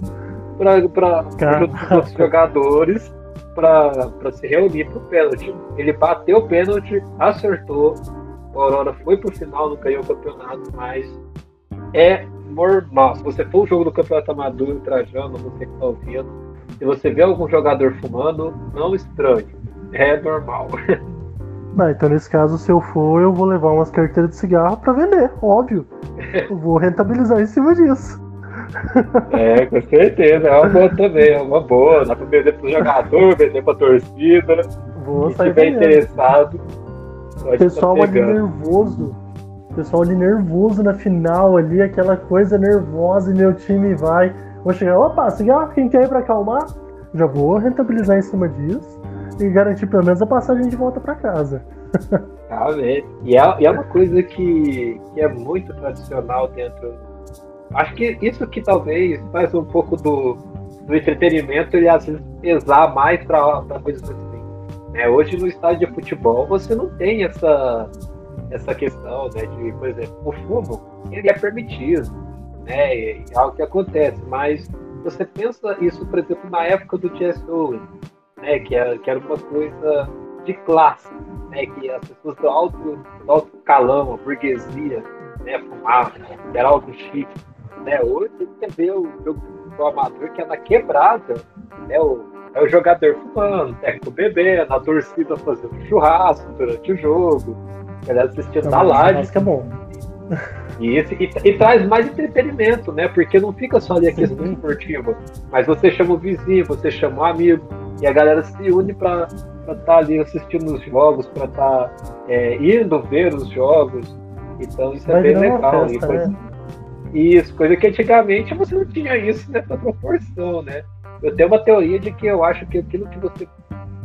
para os jogadores para se reunir para o pênalti. Ele bateu o pênalti, acertou. O Aurora foi para o final, não ganhou o campeonato, mas é normal. Se você for um jogo do Campeonato Amador em Trajano, você que está ouvindo, Se você vê algum jogador fumando, não estranhe. É normal. Ah, então nesse caso, se eu for, eu vou levar umas carteiras de cigarro para vender, óbvio. Eu vou rentabilizar em cima disso. É, com certeza, é uma boa também, é uma boa. Dá pra vender pro jogador, vender pra torcida. Vou Se tiver interessado, pode Pessoal tá ali nervoso. Pessoal ali nervoso na final ali, aquela coisa nervosa e meu time vai. Vou chegar, opa, cigarro, quem quer ir pra acalmar? Já vou rentabilizar em cima disso e garantir pelo menos a passagem de volta para casa. Realmente. E é, e é uma coisa que, que é muito tradicional dentro. Acho que isso que talvez faz um pouco do, do entretenimento e às vezes pesar mais para coisas assim. Né? Hoje no estádio de futebol você não tem essa, essa questão né, de, por exemplo, o fumo ele é permitido, né? É algo que acontece, mas você pensa isso, por exemplo, na época do Jesse Owens, né, que, era, que era uma coisa de classe, né, que as pessoas do alto, do alto calão, a burguesia, né, fumavam, que era algo chique. Né? Hoje você vê o jogo do amador que é na quebrada, né, o, é o jogador fumando, técnico bebendo, a torcida fazendo churrasco durante o jogo, galera assistindo na live. Isso que é bom. E, esse, e, e, traz mais entretenimento, né? Porque não fica só ali a questão Sim. esportiva, mas você chama o vizinho, você chama o amigo, e a galera se une para estar tá ali assistindo os jogos, para estar tá, é, indo ver os jogos. Então isso é Vai é bem legal. Festa, coisa, né? Isso, coisa que antigamente você não tinha isso nessa proporção, né? Eu tenho uma teoria de que eu acho que aquilo que você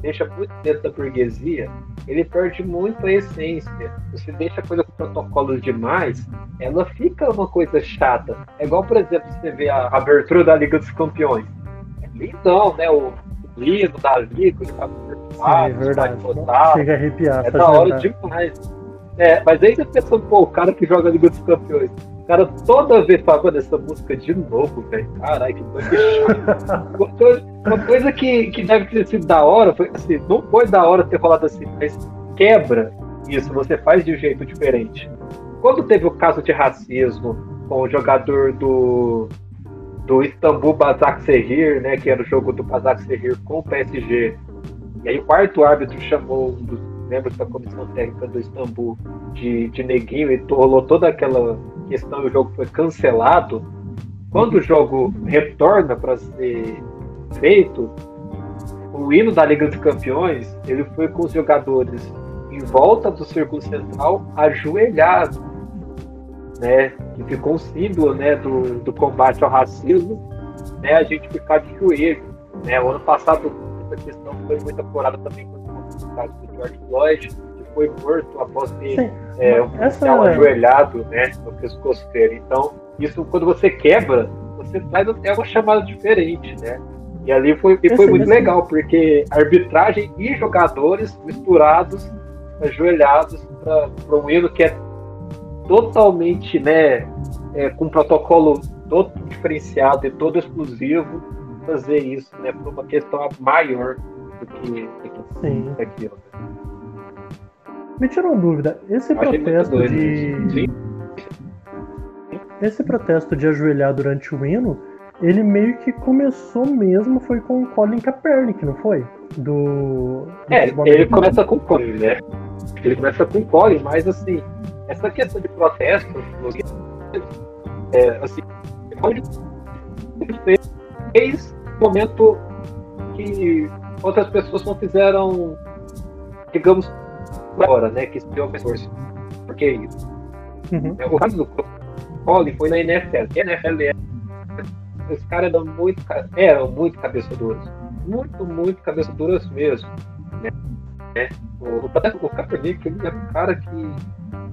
deixa muito dentro da burguesia, ele perde muito a essência. Você deixa a coisa com protocolos demais, ela fica uma coisa chata. É igual, por exemplo, você vê a abertura da Liga dos Campeões. É lindão, né? O, hino da Liga, ele tá perfumado, é verdade. Chega a arrepiar. É da hora demais. É, mas ainda pensando, pô, o cara que joga Liga dos Campeões, o cara toda vez falando essa música de novo, velho. Caralho, que coisa Uma coisa que, que deve ter sido da hora, foi assim, não foi da hora ter falado assim, mas quebra isso, você faz de um jeito diferente. Quando teve o caso de racismo com o jogador do do Istambul Basaksehir, né, que era o jogo do Basaksehir com o PSG. E aí o quarto árbitro chamou um dos membros da comissão técnica do Istambul de, de neguinho e rolou toda aquela questão e o jogo foi cancelado. Quando o jogo retorna para ser feito, o hino da Liga dos Campeões ele foi com os jogadores em volta do círculo central ajoelhados né, que ficou um símbolo né, do, do combate ao racismo, né, a gente ficar de joelho. Né? O ano passado essa questão foi muito apurada também com o caso do George Floyd, que foi morto após ter é, um policial é... ajoelhado né, no pescoço dele. Então, isso quando você quebra, você traz até uma chamada diferente, né? E ali foi, e foi muito legal, porque arbitragem e jogadores misturados, ajoelhados para um hino que é totalmente, né, é, com um protocolo todo diferenciado e todo exclusivo, fazer isso, né, por uma questão maior do que, Sim. aquilo. Me tirou uma dúvida, esse Achei protesto de... Sim. Esse protesto de ajoelhar durante o hino, ele meio que começou mesmo, foi com o Colin Kaepernick, não foi? Do. do é, ele começa com o Colin, né? Ele começa com o Colin, mas assim, essa questão de protesto, é, assim, fez momento que outras pessoas não fizeram, digamos, agora, né? Que se deu esforço. Porque é isso. Uhum. É, o caso do Colin foi na NFL. A NFL é. Os caras eram muito, eram muito cabeça duras. Muito, muito cabeça duras mesmo. Né? O, o Kaepernick ele é um cara que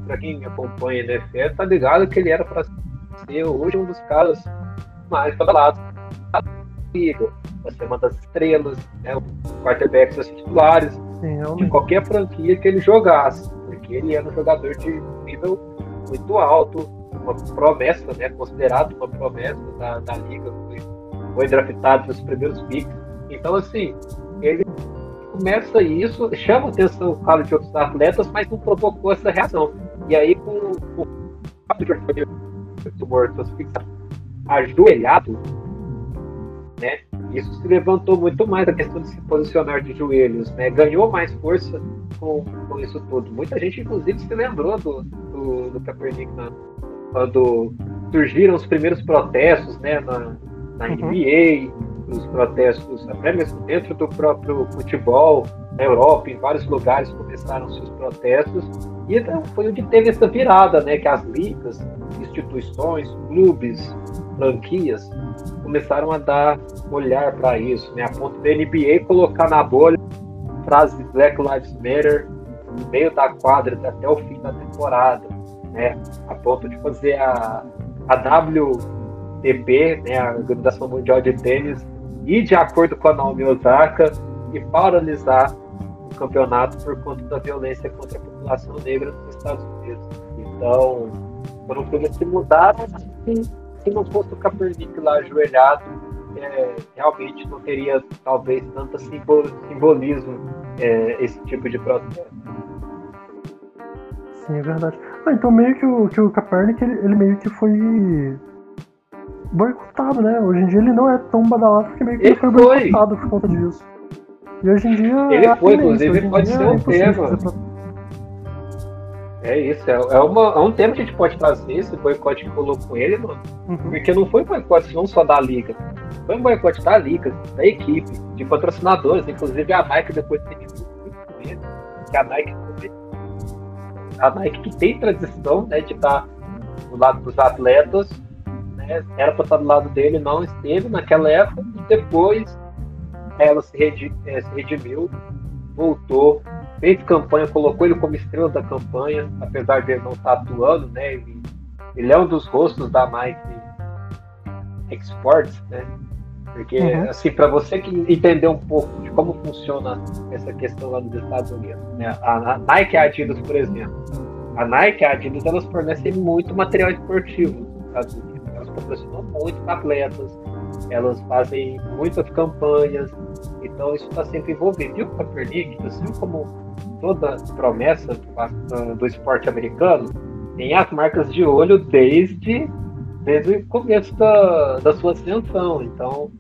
para quem me acompanha na NFL, tá ligado que ele era para ser hoje um dos caras mais badalados ser uma das estrelas, né, o quarterbacks assim, titulares Sim, de qualquer franquia que ele jogasse, porque ele era um jogador de nível muito alto, uma promessa, né, considerado uma promessa da, da liga, foi, foi draftado nos primeiros picks. Então, assim, ele começa isso, chama atenção claro, de outros atletas, mas não provocou essa reação. E aí, com o fato de morto ajoelhado, né? isso se levantou muito mais a questão de se posicionar de joelhos, né? Ganhou mais força com, com isso tudo. Muita gente, inclusive, se lembrou do, do, do Kaepernick na, quando surgiram os primeiros protestos, né? Na, na uhum. NBA, os protestos até mesmo dentro do próprio futebol, na Europa, em vários lugares começaram-se os protestos, e então, foi onde teve essa virada, né? Que as ligas, instituições, clubes, franquias começaram a dar olhar para isso, né? A ponto da NBA colocar na bolha frase Black Lives Matter no meio da quadra até o fim da temporada, né? A ponto de fazer a, a WTP, né? A Organização Mundial de Tênis, ir de acordo com a Naomi Osaka e paralisar o campeonato por conta da violência contra a população negra nos Estados Unidos. Então, foram coisas que mudaram, se não fosse o Kaepernick lá ajoelhado, é, realmente não teria talvez tanto simbolismo é, esse tipo de protesto. Sim, é verdade. Ah, então meio que o, que o Kaepernick ele, ele meio que foi boicotado, né? Hoje em dia ele não é tão badalado porque meio que ele, ele foi boicotado por conta disso. E hoje em dia. Ele foi, inclusive, pode ser um tema. É isso, é, é, uma, é um tema que a gente pode trazer, esse boicote que rolou com ele, mano. Uhum. Porque não foi um boicote não só da liga. Foi um boicote da liga, da equipe, de patrocinadores, inclusive a Nike depois teve muito que a Nike a Nike que tem tradição né, de estar do lado dos atletas, né, era para estar do lado dele, não esteve naquela época, e depois ela se, se redimiu voltou fez campanha, colocou ele como estrela da campanha, apesar de ele não estar atuando, né? Ele, ele é um dos rostos da Nike Exports, né? Porque, uhum. assim, para você que entender um pouco de como funciona essa questão lá nos Estados Unidos, né? A, a Nike e a Adidas, por exemplo. A Nike e a Adidas, elas fornecem muito material esportivo nos Estados Unidos. Elas patrocinam muito atletas, elas fazem muitas campanhas, então isso está sempre envolvido. E o Kaepernick, assim como toda promessa do, esporte americano, tem as marcas de olho desde, desde o começo da, da sua ascensão. Então,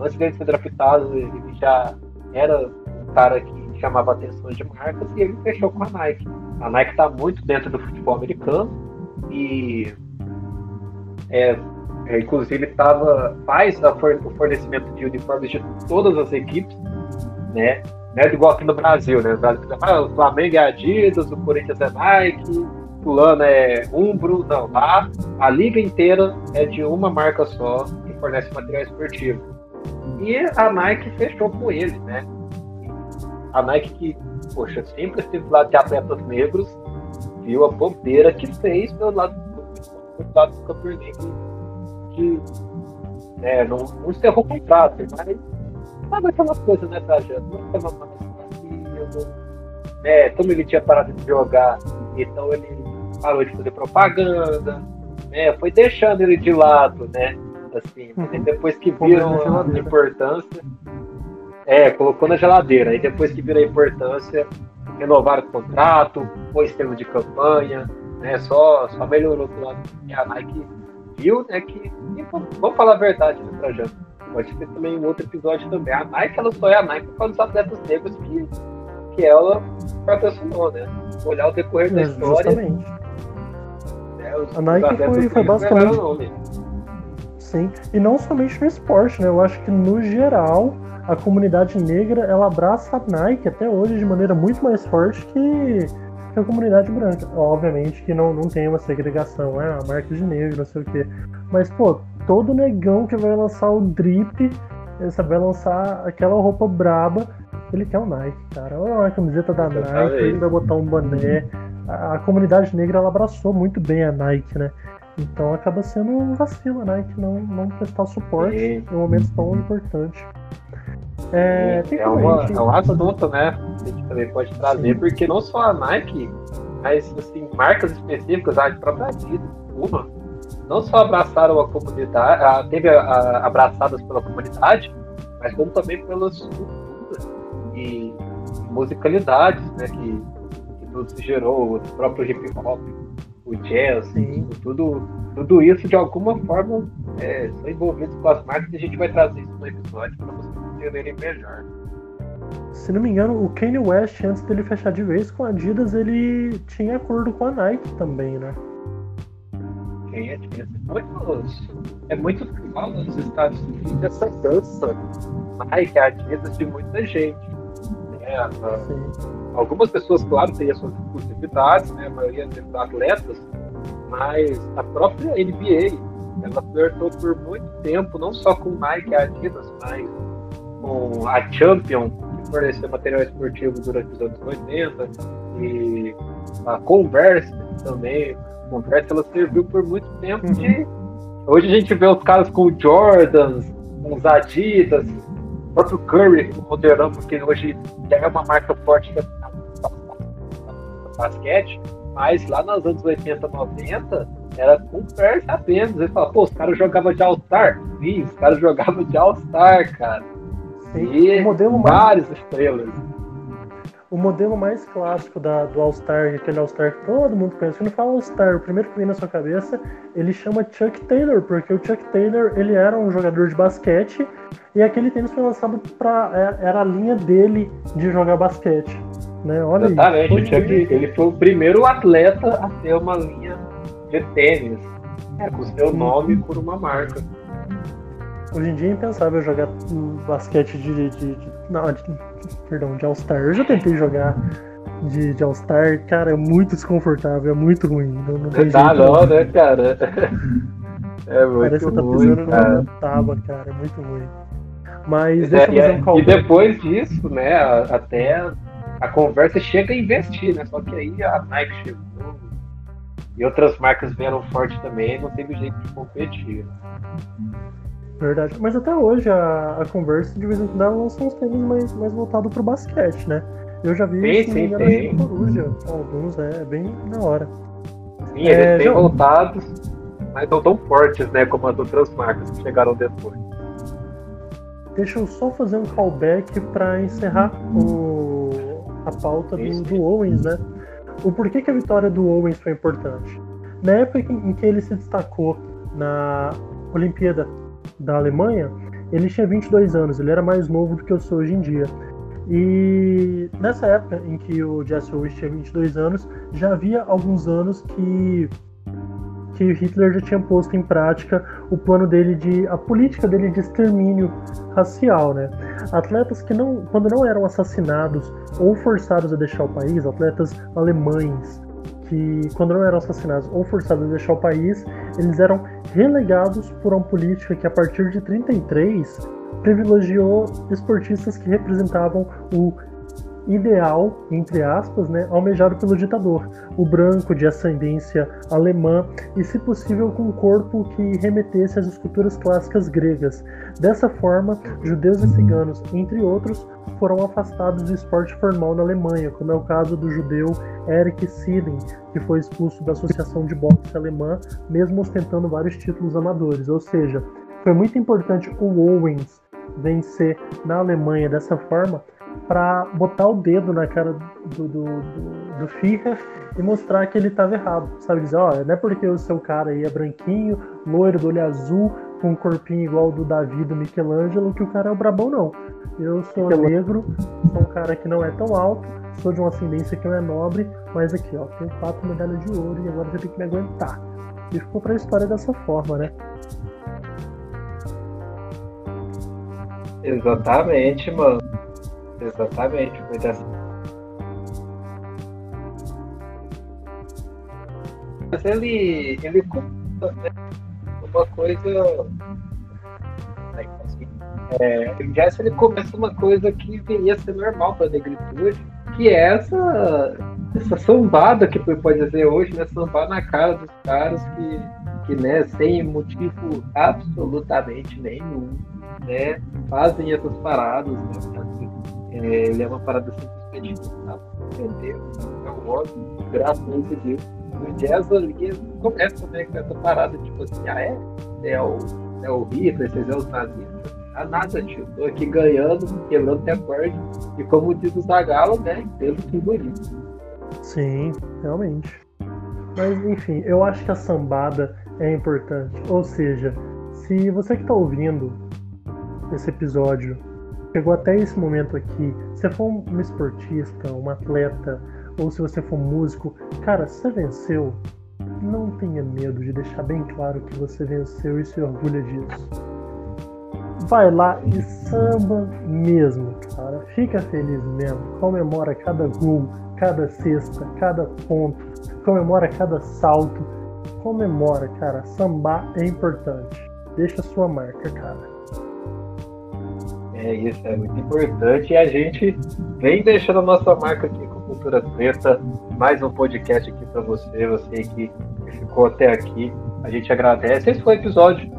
antes dele ser draftado, ele já era um cara que chamava atenção de marcas e ele fechou com a Nike. A Nike está muito dentro do futebol americano e é, é, inclusive tava, faz o fornecimento de uniformes de todas as equipes, né? Não é igual aqui no Brasil, né? Ah, o Flamengo é Adidas, o Corinthians é Nike, fulano é Umbro, não, lá a liga inteira é de uma marca só que fornece material esportivo. E a Nike fechou com ele, né? A Nike que, poxa, sempre esteve do lado de atletas negros, viu a bobeira que fez pelo lado, pelo lado do Kaepernick que é, não, não encerrou o contrato, mas sabe aquelas coisas, né? Não foi uma né, como ele tinha parado de jogar, então ele parou de fazer propaganda, né, foi deixando ele de lado, né? Assim, uhum. depois que viram a importância. É, colocou na geladeira. Aí depois que viram a importância, renovaram o contrato, pôs termo de campanha, né? Só, só melhorou pro lado. E a Nike viu, né, que. vamos falar a verdade, né, Trajano? Pode ter também um outro episódio também. A Nike, ela só é a Nike por causa dos atletas negros que, que ela patrocinou, né? Olhar o decorrer da história. Justamente. Né, os, a Nike foi, foi basicamente. Sim, e não somente no esporte, né? Eu acho que no geral a comunidade negra ela abraça a Nike até hoje de maneira muito mais forte que que a comunidade branca. Obviamente que não, não tem uma segregação, é a marca de negro, não sei o quê. Mas, pô, todo negão que vai lançar o drip, você vai lançar aquela roupa braba, ele quer o Nike, cara. Ou uma camiseta da Nike, ele vai botar um boné. A, a, comunidade negra ela abraçou muito bem a Nike, né? Então acaba sendo um vacilo a Nike não, não prestar suporte e... em um momento tão importante. É, é, uma, é um assunto, né? Que a gente também pode trazer, Sim. porque não só a Nike, mas assim, marcas específicas, a própria Adidas, uma, não só abraçaram a comunidade, a, teve a, a, abraçadas pela comunidade, mas como também pelas culturas e musicalidades, né? Que, que tudo se gerou, o próprio hip hop. o jazz, tudo, tudo isso de alguma forma é, são envolvidos com as marcas e a gente vai trazer isso no episódio para vocês entenderem melhor. Se não me engano, o Kanye West, antes dele fechar de vez com a Adidas, ele tinha acordo com a Nike também, né? Quem é muitos, é muito normal nos Estados Unidos essa dança Nike, Adidas de muita gente. Né? Algumas pessoas, claro, têm as suas exclusividades, né? a maioria dos atletas, mas a própria NBA, ela flertou por muito tempo, não só com Nike e Adidas, mas com a Champion, que forneceu material esportivo durante os anos 80, e a Converse também. A Converse ela serviu por muito tempo de. Hoje a gente vê os caras com Jordans, com os Adidas, o próprio Curry moderando, porque hoje já é uma marca forte da basquete, mas lá nos anos 80, 90, era Converse apenas. Ele fala, pô, os caras jogavam de All-Star. Sim, os caras jogavam de All-Star, cara. E o modelo várias mais... estrelas. O modelo mais clássico da, do All-Star, aquele All-Star que todo mundo conhece, quando fala All-Star, o primeiro que vem na sua cabeça, ele chama Chuck Taylor, porque o Chuck Taylor ele era um jogador de basquete e aquele tênis foi lançado para é, era a linha dele de jogar basquete. Né? Olha Exatamente, o Chuck, ele foi o primeiro atleta a ter uma linha de tênis é, com seu nome por uma marca. Hoje em dia é impensável jogar basquete de. de, de não, de, perdão, de All-Star. Eu já tentei jogar de, de All-Star, cara, é muito desconfortável, é muito ruim. Não, não tem tá não, né, cara? É muito Parece que tá pisando cara. numa tábua, cara, é muito ruim. Mas deixa é, eu fazer um E depois disso, né, até a conversa chega a investir, né? Só que aí a Nike chegou e outras marcas vieram forte também, não teve jeito de competir. Verdade. Mas até hoje a, a Converse de vez em quando lança uns tênis mais, mais voltados pro basquete, né? Eu já vi sim, sim, sim. Coruja, alguns, é, é bem na hora. Sim, é, eles têm já... voltado, mas não tão fortes, né, como as outras marcas que chegaram depois. Deixa eu só fazer um callback para encerrar o, a pauta do, do, Owens, né? O porquê que a vitória do Owens foi importante. Na época em que ele se destacou na Olimpíada da Alemanha, ele tinha 22 anos, ele era mais novo do que eu sou hoje em dia. E nessa época em que o Jesse Owens tinha 22 anos, já havia alguns anos que que Hitler já tinha posto em prática o plano dele de a política dele de extermínio racial, né? Atletas que não, quando não eram assassinados ou forçados a deixar o país, atletas alemães que quando não eram assassinados ou forçados a deixar o país, eles eram relegados por uma política que a partir de 33 privilegiou esportistas que representavam o ideal, entre aspas, né, almejado pelo ditador, o branco de ascendência alemã e, se possível, com um corpo que remetesse às esculturas clássicas gregas. Dessa forma, judeus e ciganos, entre outros, foram afastados do esporte formal na Alemanha, como é o caso do judeu Eric Silling, que foi expulso da Associação de Boxe Alemã, mesmo ostentando vários títulos amadores. Ou seja, foi muito importante o Owens vencer na Alemanha dessa forma para botar o dedo na cara do, do, do, do e mostrar que ele estava errado. Sabe, dizer, ó, não é porque o seu cara aí é branquinho, loiro, do olho azul, com um corpinho igual do Davi, do Michelangelo, que o cara é o brabão, não. Eu sou negro, sou um cara que não é tão alto, sou de uma ascendência que não é nobre, mas aqui, ó, tenho quatro medalhas de ouro e agora você tem que me aguentar. E ficou pra história dessa forma, né? Exatamente, mano. Exatamente, foi dessa. Mas ele, ele né, uma coisa. Assim, é, o jazz ele começa uma coisa que viria a ser normal para a negritude, que é essa, essa sambada que pode dizer hoje, né? Sambar na cara dos caras que, que né, sem motivo absolutamente nenhum, né, fazem essas paradas, né? É, ele é uma parada simplesmente entendeu? É um óbvio, graças a Deus. O jazz ali começa também com essa parada, tipo assim, ah é? É o, é o Hitler, vocês é os nazistas. Ah, nada, tio. Tô aqui ganhando, quebrando recorde. E como diz o Zagalo, né? Pelo simbolismo. Sim, realmente. Mas enfim, eu acho que a sambada é importante. Ou seja, se você que está ouvindo esse episódio chegou até esse momento aqui, se for um esportista, um atleta, ou se você for músico, cara, você venceu, não tenha medo de deixar bem claro que você venceu e se orgulha disso. Vai lá e samba mesmo, cara. Fica feliz mesmo. Comemora cada gol, cada cesta, cada ponto. Comemora cada salto. Comemora, cara. Sambar é importante. Deixa sua marca, cara. É isso, é muito importante. E a gente vem deixando a nossa marca aqui com Cultura Preta. Mais um podcast aqui para você, você que ficou até aqui. A gente agradece. Esse foi o episódio,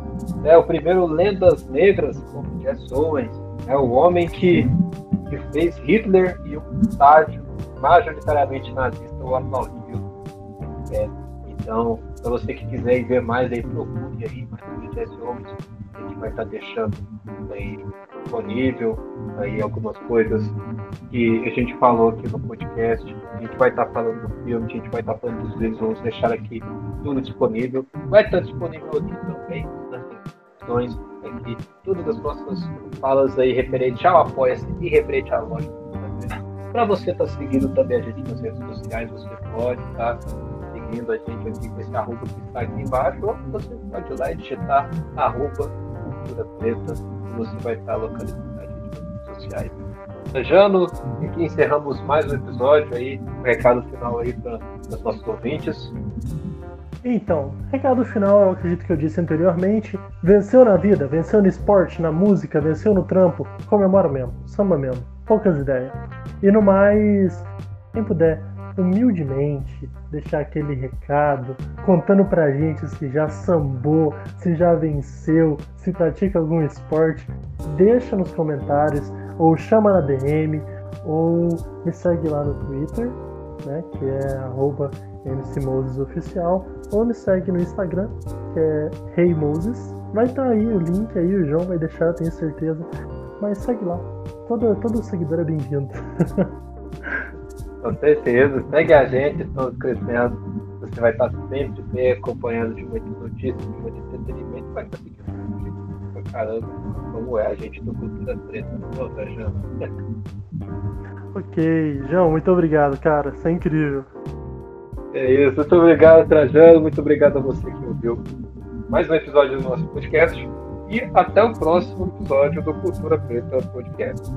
né, o primeiro Lendas Negras com Jess Owens. É o homem que, que fez Hitler e um estádio majoritariamente nazista, o aplaudiu. É, então, para você que quiser ver mais aí, procure aí mais sobre Jess Owens. A gente vai estar tá deixando aí disponível, aí algumas coisas que a gente falou aqui no podcast. A gente vai estar falando do filme, a gente vai estar falando dos livros, vamos deixar aqui tudo disponível. Vai estar disponível aqui também nas descrições, aqui, todas as nossas falas aí referente ao Apoia-se e referente à loja. Para você estar tá seguindo também a gente nas redes sociais, você pode tá seguindo a gente aqui com esse arroba que está aqui embaixo, ou você pode ir lá e digitar arroba cultura preta você vai estar gente nas redes sociais. Desejando, aqui encerramos mais um episódio aí, um recado final aí para os nossos ouvintes. Então, recado final, eu acredito que eu disse anteriormente. Venceu na vida, venceu no esporte, na música, venceu no trampo, comemora mesmo, samba mesmo, poucas ideias. E no mais, quem puder, humildemente deixar aquele recado, contando pra gente se já sambou, se já venceu, se pratica algum esporte, deixa nos comentários, ou chama na DM, ou me segue lá no Twitter, né, que é arroba mcmosesoficial, ou me segue no Instagram, que é reimoses. Vai estar tá aí o link aí, o João vai deixar, tenho certeza. Mas segue lá. Todo, todo seguidor é bem-vindo. Com certeza. Segue a gente, estamos crescendo. Você vai estar sempre bem acompanhando de muitas notícias, de muito entretenimento. Vai estar a gente pra caramba, como é a gente do Cultura Preta. Não, tá, João? Ok, João, muito obrigado, cara. Isso é incrível. É isso, muito obrigado, Trajano. Muito obrigado a você que ouviu mais um episódio do nosso podcast. E até o próximo episódio do Cultura Preta Podcast.